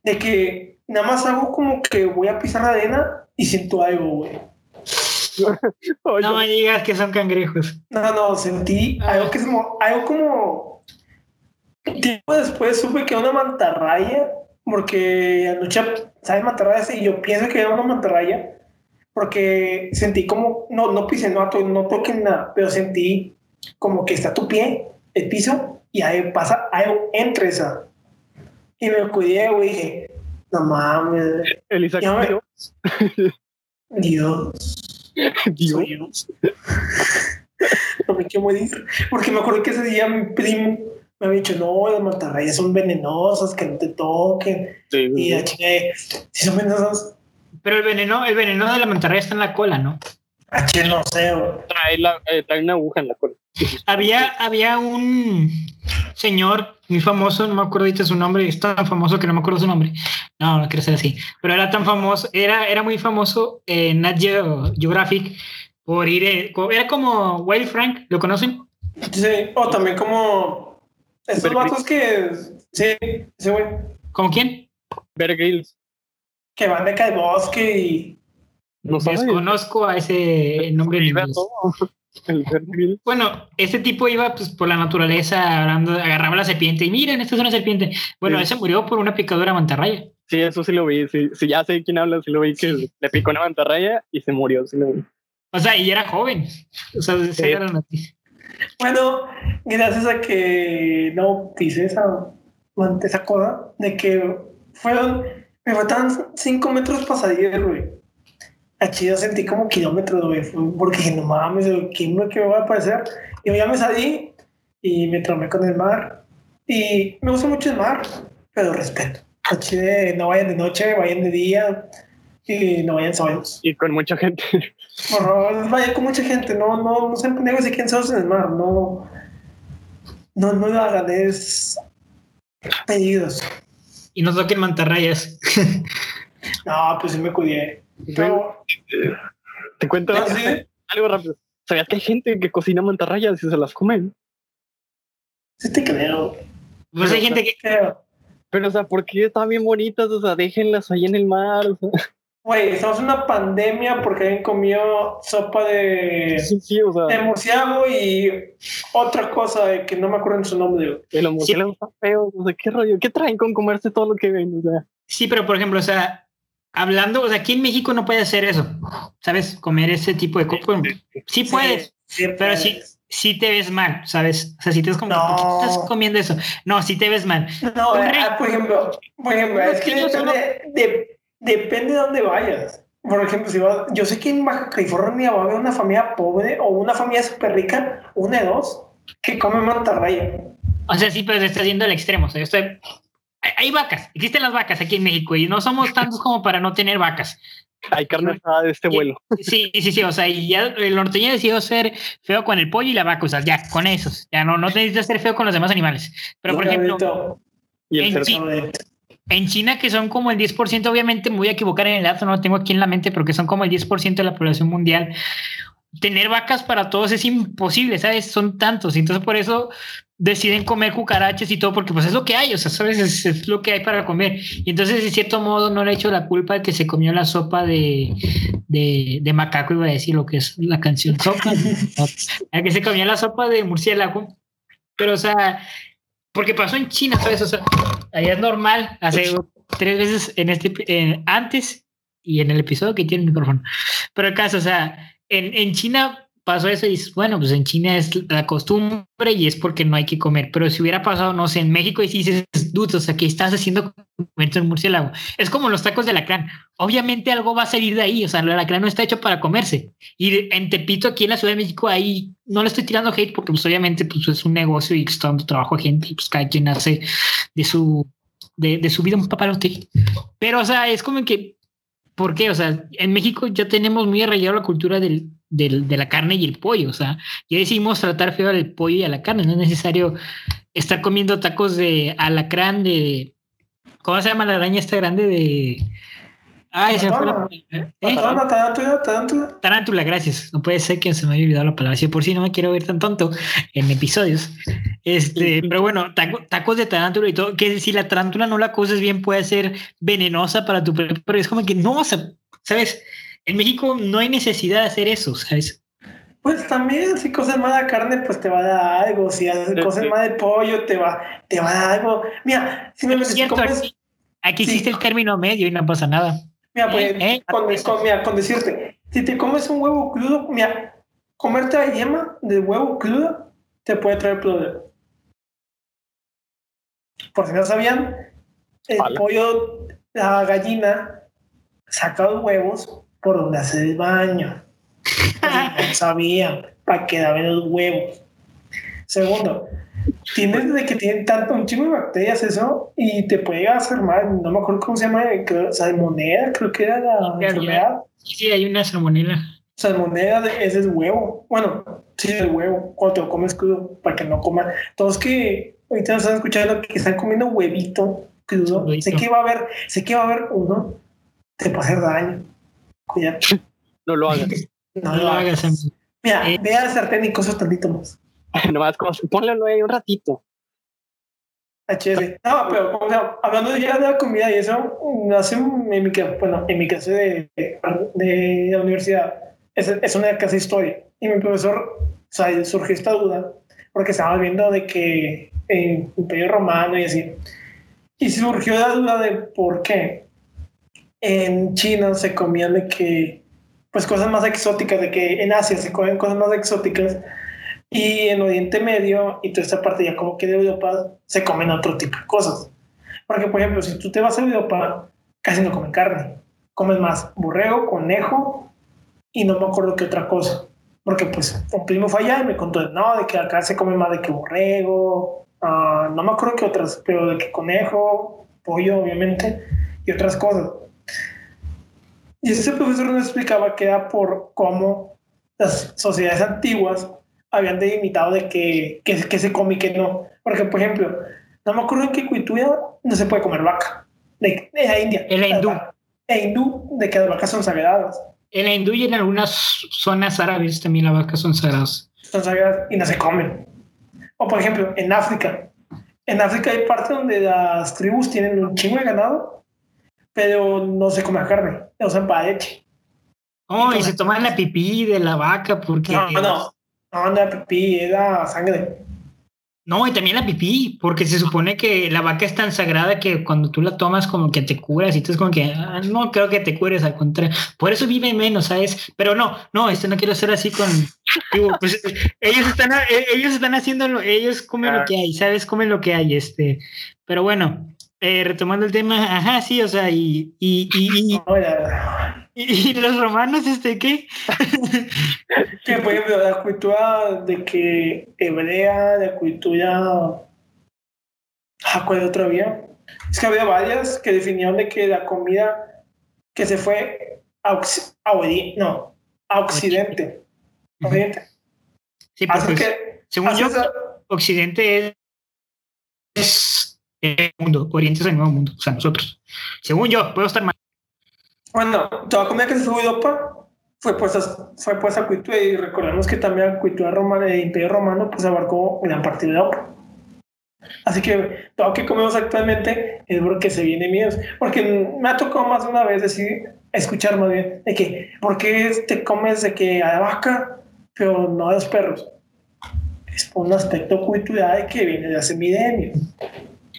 De que nada más hago como que voy a pisar la arena y siento algo, güey. [LAUGHS] No me digas que son cangrejos. No, no, sentí algo que es como, algo como. Tiempo después supe que era una mantarraya, porque anoche, ¿sabes mantarrayas? Y yo pienso que era una mantarraya, porque sentí como, no, no pisé, no, to- no toqué nada, pero sentí como que está tu pie, el piso, y ahí pasa algo entre esa. Y me cuidé, güey, dije, no mames, Elisa, Ya me- Dios, [LAUGHS] [LAUGHS] Dios. No me quiero morir. Porque me acuerdo que ese día mi primo me había dicho, no, las mantarrayas son venenosas, que no te toquen. Sí, Y la chica, si son venenosas, Pero el veneno, el veneno de la mantarraya está en la cola, ¿no? A chile no sé, trae, la, eh, trae una aguja en la cola. Había, había un señor muy famoso, no me acuerdo ahorita su nombre, es tan famoso que no me acuerdo su nombre. No, no quiero ser así. Pero era tan famoso, era, era muy famoso en Nat Geo- Geographic por ir, eh, era como Wild Frank, ¿lo conocen? Sí, o también como estos vatos que, sí, ese güey, ¿Como quién? Bear Grylls. que van de al bosque y. Desconozco a ese nombre. Bueno, este tipo iba pues, por la naturaleza, hablando, agarraba la serpiente y miren, esta es una serpiente. Bueno, Sí. ese murió por una picadura de mantarraya. Sí, eso sí lo vi. Sí, sí, ya sé quién habla, sí lo vi que le picó una mantarraya y se murió. Sí lo vi. O sea, y era joven. O sea, era la noticia. Bueno, gracias a que no pisé esa, esa cosa, de que fueron, me faltaban 5 metros para salir, güey. A chido sentí como kilómetros, güey, porque dije, no mames, ¿quién me que va a aparecer? Y ya me salí y me tromé con el mar. Y me gusta mucho el mar, pero respeto. A chile, no vayan de noche, vayan de día y no vayan solos. Y con mucha gente. Por favor, vaya con mucha gente, no, no, no sean pendejos y queden solos en el mar, no, no, no lo hagan, es pedidos. Y no toquen mantarrayas. [LAUGHS] No, pues sí me cuidé. Pero, Te cuento pero sí, algo rápido. ¿Sabías que hay gente que cocina mantarrayas y se las comen? sí te creo, Pues hay gente que. creo. Pero, o sea, ¿por qué están bien bonitas? O sea, déjenlas ahí en el mar. O sea, Güey, estamos en una pandemia porque alguien comió sopa de, sí, sí, o de sea, murciélago y otra cosa de que no me acuerdo en su nombre. güey. el murciélagos está feo. O sea, ¿qué rollo? ¿Qué traen con comerse todo lo que ven? O sea, Sí, pero por ejemplo, o sea, hablando, o sea, aquí en México no puedes hacer eso. ¿Sabes? Comer ese tipo de cosas. Sí puedes, Sí, pero sí, sí te ves mal, ¿sabes? O sea, si te ves como, No. ¿por qué estás comiendo eso? No, sí te ves mal. No, ah, por ejemplo, por ejemplo, es que depende, de- depende de dónde vayas. Por ejemplo, si vas, yo sé que en Baja California va a haber una familia pobre o una familia súper rica, una de dos, que come mantarraya. O sea, sí, pero se está yendo al extremo. O sea, yo estoy... hay, vacas, existen las vacas aquí en México y no somos tantos como para no tener vacas. hay carne asada de este Y- vuelo. Sí, sí, sí, o sea, y ya el norteño decidió ser feo con el pollo y la vaca, o sea, ya, con esos, ya no, no necesitas ser feo con los demás animales. Pero, por ejemplo, Cabrito, Y el en cabrito. en China, que son como el 10%, obviamente me voy a equivocar en el dato, no lo tengo aquí en la mente, pero que son como el 10% de la población mundial, tener vacas para todos es imposible, ¿sabes? Son tantos, y entonces por eso deciden comer cucarachas y todo, porque pues es lo que hay, o sea, ¿sabes? Es, es lo que hay para comer. Y entonces, de cierto modo, no le he hecho la culpa de que se comió la sopa de, de, de macaco, iba a decir lo que es la canción sopa, [LAUGHS] [LAUGHS] a que se comió la sopa de murciélago. Pero, o sea, porque pasó en China, ¿sabes? O sea, allá es normal, hace tres veces en este, en- antes y en el episodio que tiene el micrófono. Pero el caso, o sea, en, en China pasó eso y dices, bueno, pues en China es la costumbre y es porque no hay que comer. Pero si hubiera pasado, no sé, en México y dices, dude, o sea, que estás haciendo comerte un murciélago. Es como los tacos de lacrán. Obviamente algo va a salir de ahí, o sea, el alacrán no está hecho para comerse. Y en Tepito, aquí en la Ciudad de México, ahí no le estoy tirando hate porque pues obviamente pues es un negocio y está dando trabajo a gente y pues cada quien hace de su, de, de su vida un papalote. Pero, o sea, es como que, ¿por qué? O sea, en México ya tenemos muy arraigado la cultura del, del- de la carne y el pollo, o sea, ya decidimos tratar feo al pollo y a la carne, no es necesario estar comiendo tacos de alacrán, de, ¿cómo se llama la araña esta grande de... Ah, esa fue la. Tarántula. ¿Eh? Tarántula, tarántula, tarántula. Tarántula, gracias. No puede ser que se me haya olvidado la palabra. Si de por sí no me quiero ver tan tonto en episodios. Este, pero bueno, taco- tacos de tarántula y todo. Que si la tarántula no la coces bien, puede ser venenosa para tu. Pero es como que no, ¿sabes? En México no hay necesidad de hacer eso, ¿sabes? Pues también, si coces más la carne, pues te va a dar algo. Si coces más de pollo, te va, te va a dar algo. Mira, si me si cierto, comes- aquí, aquí Sí. existe el término medio y no pasa nada. Mira, pues, Eh, eh, con, mira, con decirte, si te comes un huevo crudo, mira, comerte la yema del huevo crudo te puede traer problemas. Por si no sabían, el pollo, la gallina, saca los huevos por donde hace el baño. [LAUGHS] No sabían, para que daban los huevos. Segundo, tienes de que tienen tanto un chingo de bacterias eso y te puede hacer mal. No me acuerdo cómo se llama, creo, salmonela, creo que era la ya. enfermedad. Sí, sí, hay una salmonela. Salmonela de- es el huevo. Bueno, sí, el huevo, cuando te lo comes crudo, para que no coman. Todos que ahorita nos están escuchando que están comiendo huevito crudo, Huevito. sé que va a haber, sé que va a haber uno, te puede hacer daño. Cuidado. [LAUGHS] No lo hagas. No, No lo hagas, amigo. Mira, Eh. ve al sartén y cosas tantito más. [LAUGHS] Nomás como, pónganlo ahí un ratito. HS. No, pero o sea, hablando ya de la comida y eso, hace un- en mi, bueno, en mi clase de, de la universidad, es, es una clase de historia. Y mi profesor, o sea, surgió esta duda, porque estábamos viendo de que en Imperio Romano y así. Y surgió la duda de por qué en China se comían de que, pues cosas más exóticas, de que en Asia se comen cosas más exóticas y en Oriente Medio y toda esta parte ya como que de Europa se comen otro tipo de cosas. Porque, por ejemplo, si tú te vas a Europa, casi no comen carne. Comen más borrego, conejo y no me acuerdo qué otra cosa. Porque, pues, un primo fue allá y me contó, no, de que acá se come más de que borrego, ah, no me acuerdo qué otras, pero de que conejo, pollo, obviamente, y otras cosas. Y ese profesor nos explicaba que era por cómo las sociedades antiguas habían delimitado de que, que, que se come y que no. Porque, por ejemplo, no me acuerdo en qué cultura no se puede comer vaca. De, de la India. En la hindú. En hindú, de que las vacas son sagradas. En la hindú y en algunas zonas árabes también las vacas son sagradas. Son sagradas y no se comen. O, por ejemplo, en África. En África hay partes donde las tribus tienen un chingo de ganado, pero no se come carne. La usan para leche. Oh, y se toman la pipí de la vaca porque... No, no. No, no era pipí, era sangre. No, y también la pipí, porque se supone que la vaca es tan sagrada que cuando tú la tomas como que te curas y tú es como que ah, no creo que te cures, al contrario. Por eso vive menos, ¿sabes? Pero no, no, esto no quiero ser así con... digo, pues, ellos, están, eh, ellos están haciendo, lo, ellos comen lo que hay, ¿sabes? Comen lo que hay, este. Pero bueno, eh, retomando el tema, ajá, sí, o sea, y... y, ¿Y los romanos, este qué? [LAUGHS] que por ejemplo la cultura de que hebrea, la cultura ah, ¿cuál otra había? Es que había varias que definían de que la comida que se fue a, Ori- no, a Occidente. Oriente. Sí, pues, pues, que según yo, Occidente es, es el mundo, Oriente es el nuevo mundo, o sea, nosotros. Según yo, puedo estar mal. Bueno, toda comida que se fue a Europa fue por esa, fue por esa cultura y recordemos que también la cultura romana, el imperio romano, pues abarcó gran parte de Europa. Así que todo lo que comemos actualmente es porque se viene miedo. Porque me ha tocado más de una vez decir, escuchar más bien, de que, ¿por qué te comes de que a la vaca, pero no a los perros? Es por un aspecto cultural que viene de hace milenios.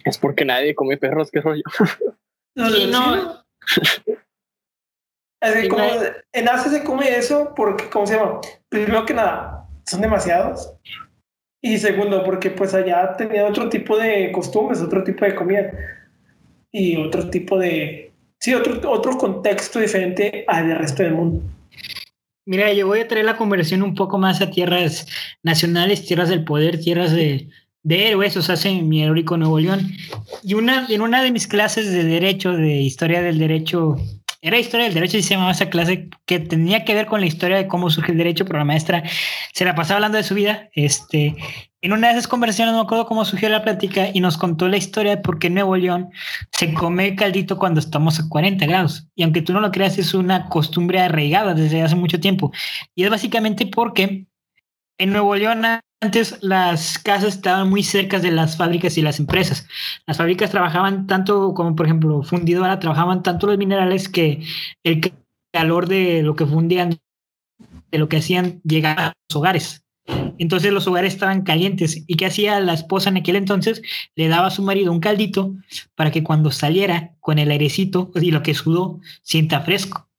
Es porque nadie come perros, qué rollo. Los Sí, no. [LAUGHS] Es que como en Asia se come eso porque, ¿cómo se llama? Primero que nada, son demasiados. Y segundo, porque pues allá tenían otro tipo de costumbres, otro tipo de comida. Y otro tipo de... Sí, otro, otro contexto diferente al del resto del mundo. Mira, yo voy a traer la conversión un poco más a tierras nacionales, tierras del poder, tierras de, de héroes, o sea, en mi heroico Nuevo León. Y una, en una de mis clases de derecho, de historia del derecho era historia del derecho y se llamaba esa clase que tenía que ver con la historia de cómo surge el derecho, pero la maestra se la pasaba hablando de su vida. Este, en una de esas conversaciones no me acuerdo cómo surgió la plática y nos contó la historia de por qué Nuevo León se come caldito cuando estamos a 40 grados. Y aunque tú no lo creas, es una costumbre arraigada desde hace mucho tiempo. Y es básicamente porque en Nuevo León antes las casas estaban muy cerca de las fábricas y las empresas. Las fábricas trabajaban tanto como, por ejemplo, fundidora, trabajaban tanto los minerales que el calor de lo que fundían, de lo que hacían, llegaba a los hogares. Entonces los hogares estaban calientes. ¿Y qué hacía la esposa en aquel entonces? Le daba a su marido un caldito para que cuando saliera con el airecito y lo que sudó, sienta fresco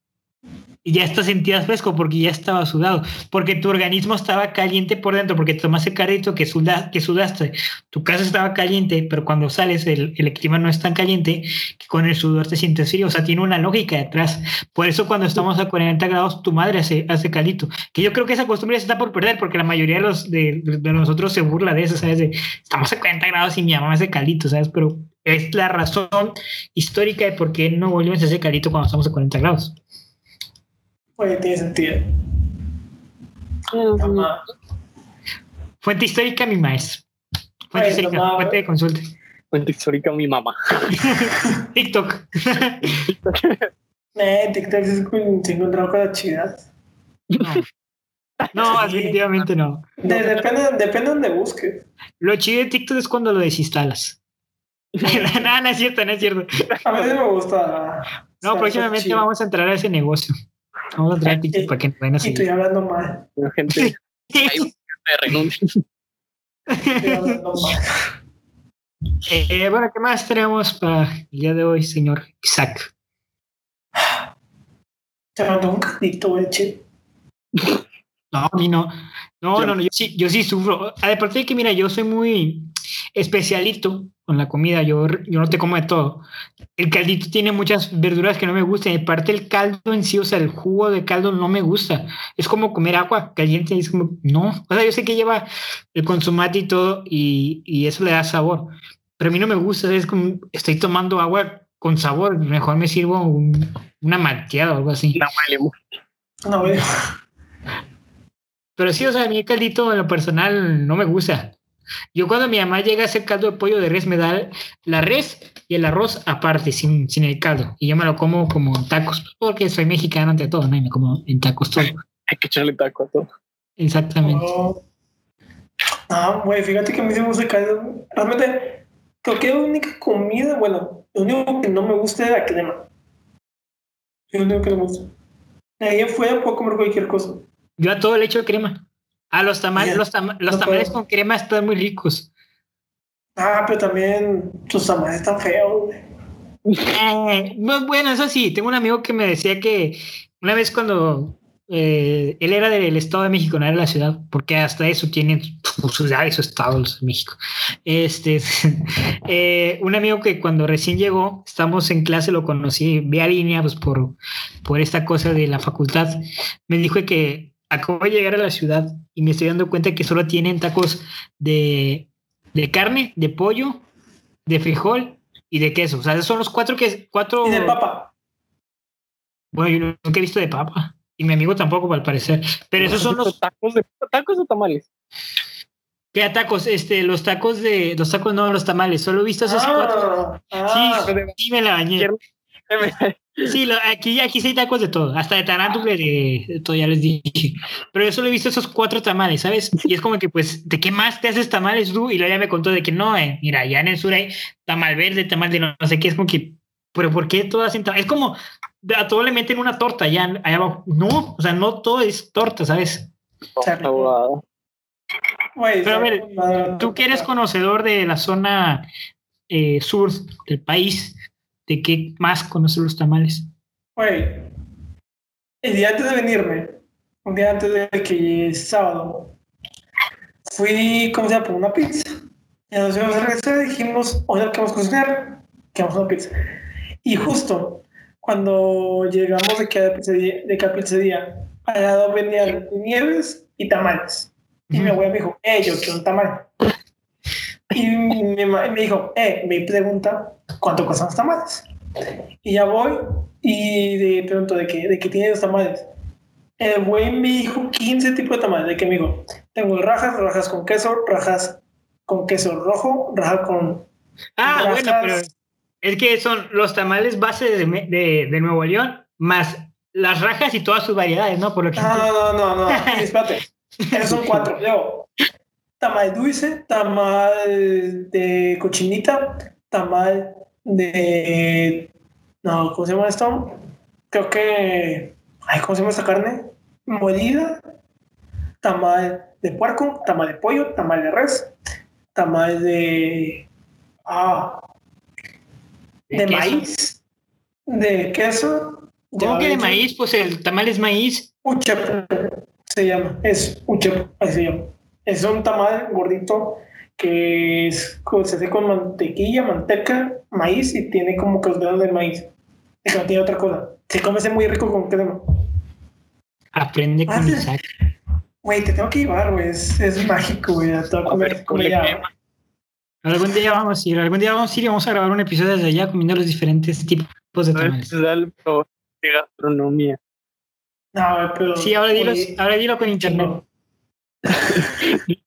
y ya estás sentías fresco porque ya estaba sudado, porque tu organismo estaba caliente por dentro, porque tomaste carrito que, que sudaste, tu casa estaba caliente, pero cuando sales el, el, clima no es tan caliente que con el sudor te sientes frío, o sea, tiene una lógica detrás. Por eso cuando estamos a 40 grados, tu madre hace, hace calito, que yo creo que esa costumbre se está por perder, porque la mayoría de, los, de nosotros se burla de eso, ¿sabes? De, estamos a 40 grados y mi mamá hace calito, ¿sabes? Pero es la razón histórica de por qué no volvemos a hacer calito cuando estamos a 40 grados. Pues tiene sentido. Fuente histórica, mi maestro. Fuente histórica, mamá, fuente de consulta. Fuente histórica, mi mamá. [LAUGHS] TikTok. [LAUGHS] Eh, TikTok se se encontró cosas chidas. no, [LAUGHS] definitivamente no. De- depende, depende de donde busques. Lo chido de TikTok es cuando lo desinstalas. no, no es cierto, no es cierto. A mí sí me gusta. No, próximamente vamos a entrar a ese negocio. Vamos a a TikTok para que nos vayan a Y estoy hablando mal. La gente [LAUGHS] hay un de renuncia. Estoy hablando mal. Eh, bueno, ¿qué más tenemos para el día de hoy, señor Isaac? Te mando un caldito, güey, che. No, a mí no. No, no, no, yo sí, yo sí sufro. Aparte de que, mira, yo soy muy especialito con la comida, yo, yo no te como de todo. El caldito tiene muchas verduras que no me gustan, y aparte el caldo en sí, o sea, el jugo de caldo no me gusta. Es como comer agua caliente, es como, no. O sea, yo sé que lleva el consumate y todo, y, y eso le da sabor, pero a mí no me gusta, es como, estoy tomando agua con sabor, mejor me sirvo un- una malteada o algo así. No vale. No, güey. Pero sí, o sea, a mí el caldito en lo personal no me gusta. Yo cuando mi mamá llega a hacer caldo de pollo de res, me da la res y el arroz aparte, sin, sin el caldo. Y yo me lo como como en tacos, porque soy mexicano ante todo, ¿no? Y me como en tacos todo. Hay que echarle taco a todo. Exactamente. No, No, güey, fíjate que a mí sí me gusta el caldo. Realmente, creo que la única comida, bueno, lo único que no me gusta es la crema. Es lo único que no me gusta. De ahí afuera puedo comer cualquier cosa. Yo a todo le echo crema. A los tamales, los, tama- los tamales con crema están muy ricos. Ah, pero también tus tamales están feos. Eh, bu- bueno, eso sí, tengo un amigo que me decía que una vez cuando eh, él era del Estado de México, no era de la ciudad, porque hasta eso tienen ciudad y su estado de México. Este, [LAUGHS] eh, un amigo que cuando recién llegó, estamos en clase, lo conocí vía línea, pues por, por esta cosa de la facultad, me dijo que acabo de llegar a la ciudad y me estoy dando cuenta que solo tienen tacos de, de carne, de pollo, de frijol y de queso. O sea, esos son los cuatro que cuatro. Y de papa. Bueno, yo nunca he visto de papa. Y mi amigo tampoco, al parecer. Pero esos son los [LAUGHS] tacos de tacos o tamales. ¿qué tacos, este, los tacos de, los tacos no, los tamales. Solo he visto esos cuatro. Ah, ah, Sí, sí me la bañé. Sí, lo- aquí, aquí sí hay tacos de todo, hasta de tarántula, de, de todo, ya les dije. Pero yo solo he visto esos cuatro tamales, ¿sabes? Y es como que, pues, ¿de qué más te haces tamales tú? Y luego ya me contó de que no, eh, mira, ya en el sur hay tamal verde, tamal de no, no sé qué, es como que, ¿pero por qué todas hacen tamal? Es como, a todo le meten una torta ya allá abajo. No, o sea, no todo es torta, ¿sabes? Güey, Pero a ver, Tú que eres conocedor de la zona eh, sur del país, ¿de qué más conoces los tamales? Güey, el día antes de venirme, un día antes de que es sábado, fui, ¿cómo se llama? Por una pizza. Y nos íbamos a regresar y dijimos, oye, ¿qué vamos a cocinar? Que vamos a una pizza. Y justo cuando llegamos de cada pizzería, de cada pizzería al lado venían nieves y tamales. Y mi abuela me dijo, eh, yo quiero un tamal. Y mi me dijo, eh, me pregunta, ¿cuánto cuestan los tamales? Y ya voy y de pronto de que, de que tiene dos tamales. El güey me dijo 15 tipos de tamales. De que me dijo, tengo rajas, rajas con queso, rajas con queso rojo, rajas con. Ah, bueno, pero es que son los tamales base de, de, de Nuevo León más las rajas y todas sus variedades, ¿no? Por lo que no, no, no, no, no, [LAUGHS] espérate. Esos son cuatro. Luego, tamal dulce, tamal de cochinita, tamal de. No, ¿cómo se llama esto? Creo que. Ay, ¿cómo se llama esta carne? Molida, tamal de puerco, tamal de pollo, tamal de res, tamal de. Ah. De, maíz, de queso. ¿Cómo que de maíz? Pues el tamal es maíz. Uchep se llama, es uchep, así se llama. Es un tamal gordito que es, se hace con mantequilla, manteca, maíz y tiene como que los dedos de maíz. Y no tiene otra cosa. Se come muy rico con crema. Aprende con Isaac. Güey, te tengo que llevar, güey. Es, es mágico, güey. A todo comer, comer Algún día vamos a ir, algún día vamos a ir y vamos a grabar un episodio desde allá comiendo los diferentes tipos de tamales. de gastronomía. No, pero. Sí, ahora dilo, ahora dilo con internet. [LAUGHS]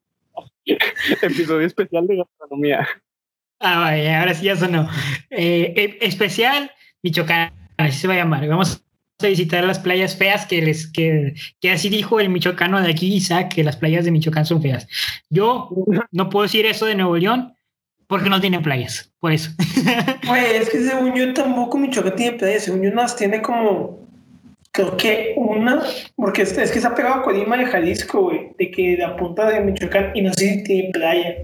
Episodio especial de gastronomía. Ah, vaya, ahora sí ya sonó. Eh, eh, especial Michoacán, así se va a llamar. Vamos a visitar las playas feas que les que, que así dijo el michoacano de aquí, Isaac, que las playas de Michoacán son feas. Yo no puedo decir eso de Nuevo León porque no tiene playas, por eso. [LAUGHS] Es que según yo tampoco Michoacán tiene playas, según yo más tiene como creo que una, porque es, que se ha pegado a Colima y Jalisco, güey, de que la punta de Michoacán y no sé si tiene playa.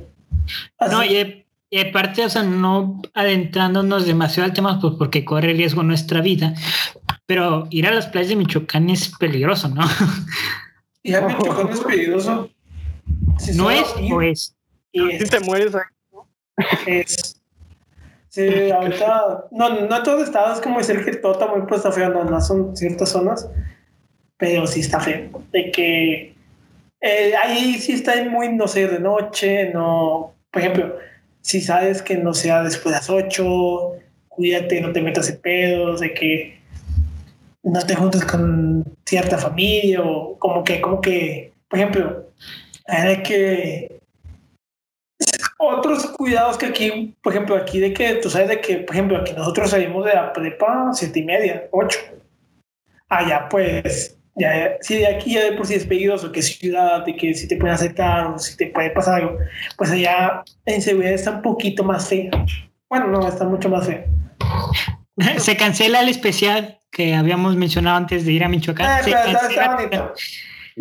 No, y, aparte, o sea, no adentrándonos demasiado al tema, pues porque corre riesgo nuestra vida, pero ir a las playas de Michoacán es peligroso, ¿no? [LAUGHS] Ir a Michoacán es peligroso. no es, o es. Y si te mueres, es. Sí, ahorita, no, no en todos estados es como decir que todo está muy puesto feo, no, no son ciertas zonas, pero sí está feo. De que eh, ahí sí está muy, no sé, de noche, no, por ejemplo, si sabes que no sea después de las 8, cuídate, no te metas en pedos, de que no te juntes con cierta familia o como que, como que, por ejemplo, hay que otros cuidados que aquí, por ejemplo, aquí de que tú sabes de que, por ejemplo, aquí nosotros salimos de la prepa siete y media, ocho. Allá, pues, ya, si de aquí ya de por sí es peligroso, que es ciudad, de que si te pueden aceptar o si te puede pasar algo, pues allá en seguridad está un poquito más feo. Bueno, no, está mucho más feo. [LAUGHS] Se cancela el especial que habíamos mencionado antes de ir a Michoacán. Ah, se cancela,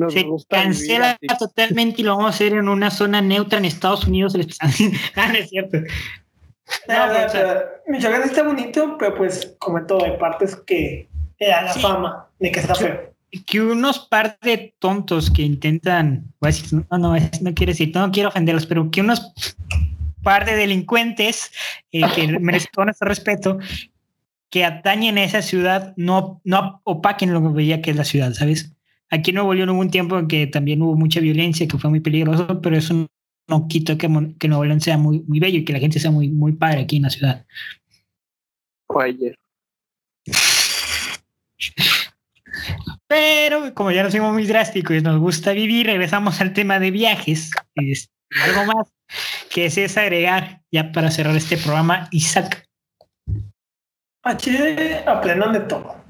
se cancela totalmente y lo vamos a hacer en una zona neutra en Estados Unidos. [LAUGHS] ah, no es cierto. Michoacán está bonito, pero pues como en todo, hay partes que da la fama de que está feo. Que unos par de tontos que intentan, no, no, no quiero decir, no quiero ofenderlos, pero que unos par de delincuentes eh, que [LAUGHS] merecen todo nuestro respeto, que atañen a esa ciudad, no, no opaquen lo que veía que es la ciudad, ¿sabes? Aquí en Nuevo León hubo un tiempo en que también hubo mucha violencia, que fue muy peligroso, pero eso no quitó que, que Nuevo León sea muy, muy bello y que la gente sea muy, muy padre aquí en la ciudad. ayer. Pero como ya nos fuimos muy drásticos y nos gusta vivir, regresamos al tema de viajes. Y algo más que es agregar ya para cerrar este programa, Isaac. Aquí aprendan de todo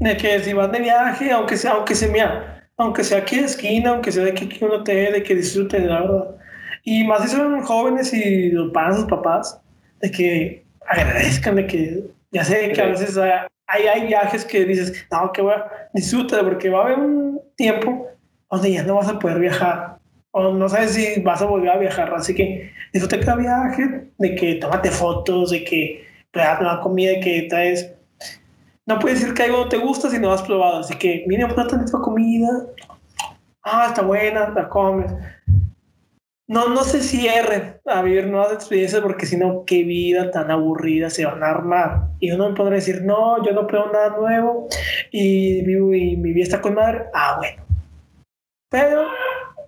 de que si van de viaje, aunque sea, aunque sea, aunque sea aquí de esquina, aunque sea de aquí que uno te de que disfruten, la verdad. Y más si son jóvenes y los pagan sus papás, de que agradezcan, de que ya sé que a veces hay, hay viajes que dices, no, que bueno, disfruta, porque va a haber un tiempo donde ya no vas a poder viajar, o no sabes si vas a volver a viajar, así que disfruta cada viaje, de que tómate fotos, de que te la comida, de que traes no puedes decir que algo te gusta si no has probado. Así que, mira, una tantita comida. Ah, está buena, la comes. No, no se cierren a vivir nuevas experiencias porque si no, qué vida tan aburrida se van a armar. Y uno podrá decir, no, yo no pruebo nada nuevo y, vivo, y mi vida está con madre. Ah, bueno. Pero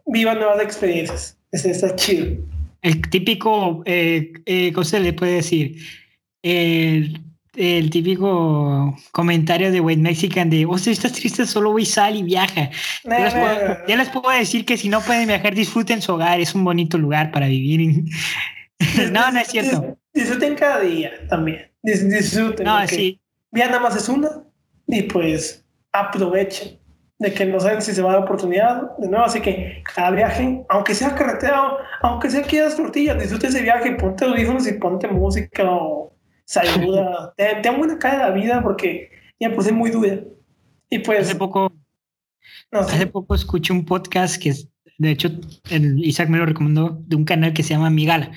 viva nuevas experiencias. Ese está chido. El típico, eh, eh, ¿cómo se le puede decir? El el típico comentario de White Mexican de, oh, si estás triste, solo voy, sal y viaja. [LAUGHS] ya, les puedo, decir que si no pueden viajar, disfruten su hogar, es un bonito lugar para vivir. [LAUGHS] no, no es cierto. Disfruten cada día también. Disfruten. No, sí. Ya nada más es una y pues aprovechen de que no saben si se va a dar oportunidad de nuevo, así que cada viaje, aunque sea carretera, aunque sea las tortillas, disfrute ese viaje, ponte audífonos y ponte música o saluda, [LAUGHS] ten, buena cara de la vida porque ya pues es muy dura. Y pues... Hace poco, hace poco escuché un podcast que de hecho el Isaac me lo recomendó de un canal que se llama Migala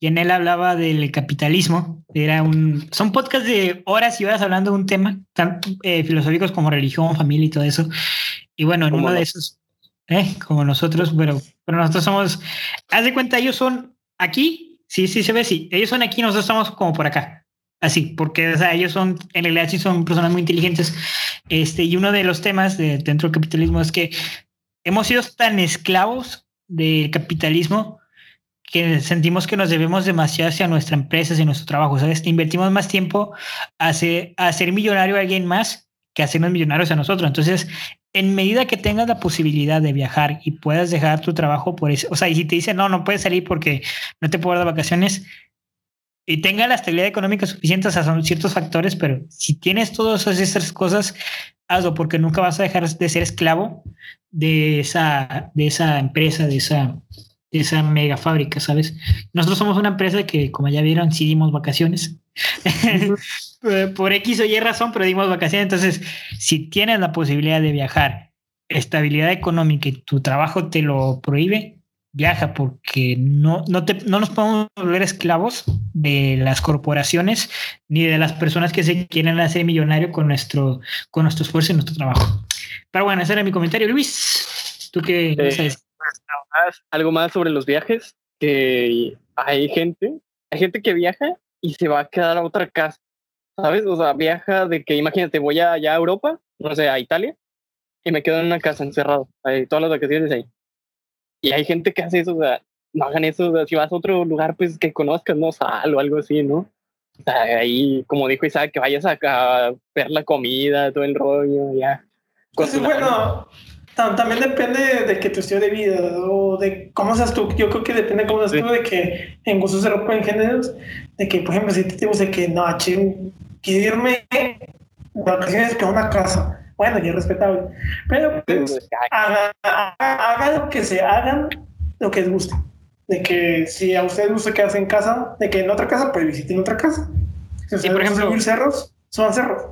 y en él hablaba del capitalismo. Era un, son podcasts de horas y horas hablando de un tema, tanto eh, filosóficos como religión, familia y todo eso. Y bueno, en uno de esos, eh, como nosotros, pero, pero nosotros somos, haz de cuenta, ellos son aquí, sí, sí se ve, sí, ellos son aquí, nosotros estamos como por acá. Así, porque ellos son, en realidad sí son personas muy inteligentes. Este, y uno de los temas de, dentro del capitalismo es que hemos sido tan esclavos del capitalismo que sentimos que nos debemos demasiado hacia nuestra empresa, hacia nuestro trabajo, ¿sabes? Invertimos más tiempo a hacer, a millonario a alguien más que hacernos millonarios a nosotros. Entonces, en medida que tengas la posibilidad de viajar y puedas dejar tu trabajo por eso, o sea, y si te dicen, no, no puedes salir porque no te puedo dar vacaciones, y tenga la estabilidad económica suficiente, o sea, son ciertos factores, pero si tienes todas esas cosas, hazlo porque nunca vas a dejar de ser esclavo de esa, de esa empresa, de esa, esa mega fábrica, ¿sabes? Nosotros somos una empresa que, como ya vieron, sí dimos vacaciones. [LAUGHS] Por X o Y razón, pero dimos vacaciones. Entonces, si tienes la posibilidad de viajar, estabilidad económica y tu trabajo te lo prohíbe, viaja porque no, no, te, no nos podemos volver esclavos de las corporaciones ni de las personas que se quieren hacer millonario con nuestro, con nuestro esfuerzo y nuestro trabajo. Pero bueno, ese era mi comentario. Luis, ¿tú qué eh, algo más sobre los viajes, que hay gente, hay gente que viaja y se va a quedar a otra casa, ¿sabes? O sea, viaja de que, imagínate, voy allá a Europa, no sé, a Italia, y me quedo en una casa encerrado, ahí, todas las vacaciones ahí. Y hay gente que hace eso, o sea, no hagan eso, si vas a otro lugar, pues que conozcas, no sal o algo así, ¿no? O sea, ahí, como dijo Isaac, que vayas a, a ver la comida, todo el rollo, ya. Pues bueno, también depende de que tu estilo de vida o de cómo seas tú. Yo creo que depende de cómo seas tú, de que en gustos se rompen géneros, de que, por ejemplo, si te digo de que no, quiero irme de vacaciones que a una casa. Bueno, ya es respetable. Pero pues, hagan, lo que se hagan, lo que les guste. De que si a ustedes les gusta quedarse en casa, de que en otra casa, pues visiten otra casa. Si por ejemplo, subir cerros, son cerros.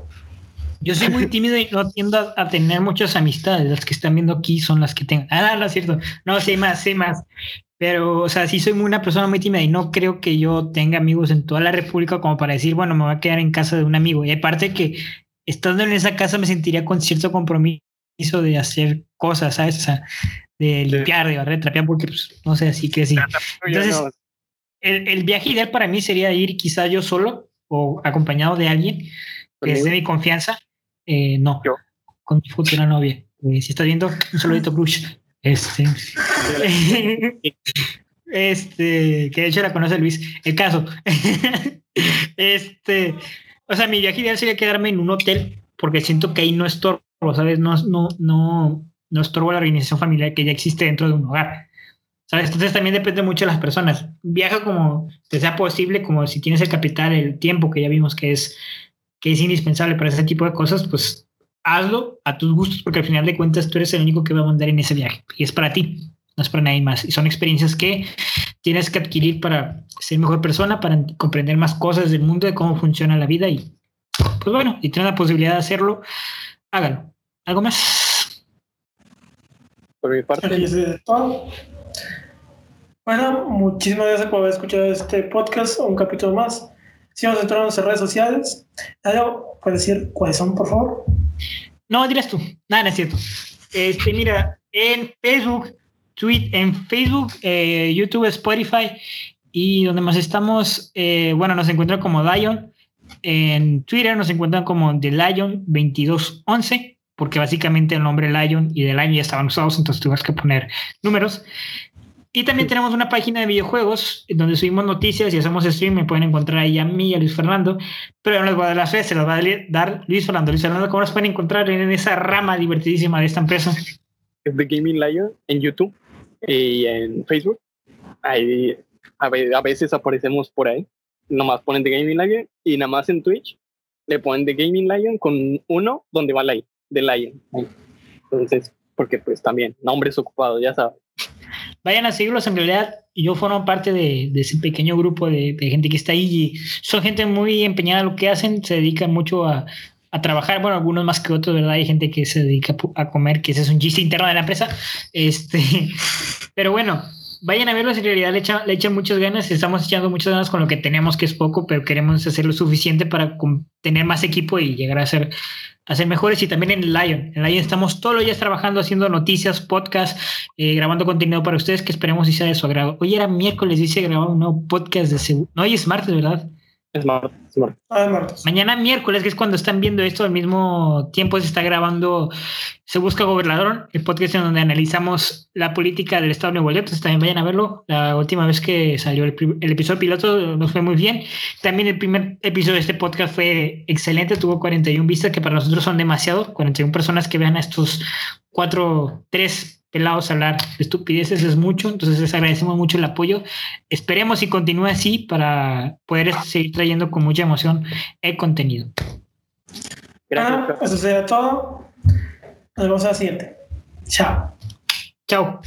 Yo soy muy [LAUGHS] tímido y no tiendo a, tener muchas amistades. Las que están viendo aquí son las que tengo. Ah, no es cierto. No, sé más, sé más. Pero, o sea, sí soy una persona muy tímida y no creo que yo tenga amigos en toda la República como para decir, bueno, me voy a quedar en casa de un amigo. Y aparte que estando en esa casa me sentiría con cierto compromiso de hacer cosas, ¿sabes? O sea, de limpiar, de barrer, trapear, porque, pues, no sé, así que sí. Entonces, el, el viaje ideal para mí sería ir quizá yo solo o acompañado de alguien que es de mi confianza eh, no, con mi futura novia. Eh, si estás viendo, un saludito, Crush. Este, este, que de hecho la conoce Luis. El caso, este, o sea, mi viaje ideal sería quedarme en un hotel porque siento que ahí no estorbo, ¿sabes? No, no, no, no estorbo la organización familiar que ya existe dentro de un hogar. ¿Sabes? Entonces también depende mucho de las personas. Viaja como te sea posible, como si tienes el capital, el tiempo que ya vimos que es que es indispensable para ese tipo de cosas, pues hazlo a tus gustos, porque al final de cuentas tú eres el único que va a mandar en ese viaje y es para ti, no es para nadie más. Y son experiencias que tienes que adquirir para ser mejor persona, para comprender más cosas del mundo, de cómo funciona la vida y, pues bueno, y tener la posibilidad de hacerlo, hágalo. ¿Algo más? Por mi parte. Bueno, muchísimas gracias por haber escuchado este podcast, un capítulo más. Si vamos a entrar en nuestras redes sociales. Algo ¿puedes decir cuáles son, por favor? No, dirás tú. Nada, no es cierto. Este, mira, en Facebook, tweet, en Facebook, eh, YouTube, Spotify y donde más estamos, eh, bueno, nos encuentran como Lion. En Twitter nos encuentran como The Lion 2211, porque básicamente el nombre Lion y The Lion ya estaban usados, entonces tuvimos que poner números. Y también tenemos una página de videojuegos donde subimos noticias y hacemos stream. Me pueden encontrar ahí a mí y a Luis Fernando. Pero no les voy a dar las redes, se las va a dar Luis Fernando. Luis Fernando, ¿cómo nos pueden encontrar en esa rama divertidísima de esta empresa? Es de Gaming Lion en YouTube y en Facebook. Ahí a veces aparecemos por ahí. Nomás ponen de Gaming Lion y nada más en Twitch le ponen de Gaming Lion con uno donde va I, de Lion. Entonces, porque pues también, nombres ocupados, ya sabes vayan a seguirlos. En realidad, yo formo parte de, ese pequeño grupo de, gente que está ahí y son gente muy empeñada en lo que hacen, se dedican mucho a, trabajar, bueno, algunos más que otros, ¿verdad? Hay gente que se dedica a comer, que ese es un chiste interno de la empresa. Este, [LAUGHS] pero bueno, vayan a verlos, en realidad le echan, le echan muchas ganas, estamos echando muchas ganas con lo que tenemos, que es poco, pero queremos hacer lo suficiente para tener más equipo y llegar a ser hacer mejores y también en Lion. En Lion estamos todos los días trabajando, haciendo noticias, podcasts, eh, grabando contenido para ustedes que esperemos y sea de su agrado. Hoy era miércoles, dice grabar un nuevo podcast de seguro. No, hoy es martes, ¿verdad? Es martes. Ah, Mañana miércoles, que es cuando están viendo esto, al mismo tiempo se está grabando Se Busca Gobernador, el podcast en donde analizamos la política del Estado de Nuevo León. Entonces también vayan a verlo. La última vez que salió el, el, episodio piloto nos fue muy bien. También el primer episodio de este podcast fue excelente, tuvo 41 vistas, que para nosotros son demasiado. 41 personas que vean a estos cuatro, tres pelados hablar de estupideces es mucho, entonces les agradecemos mucho el apoyo. Esperemos y continúe así para poder seguir trayendo con mucha emoción el contenido. Gracias. Ah, eso sería todo. Nos vemos a la siguiente. Chao. Chao.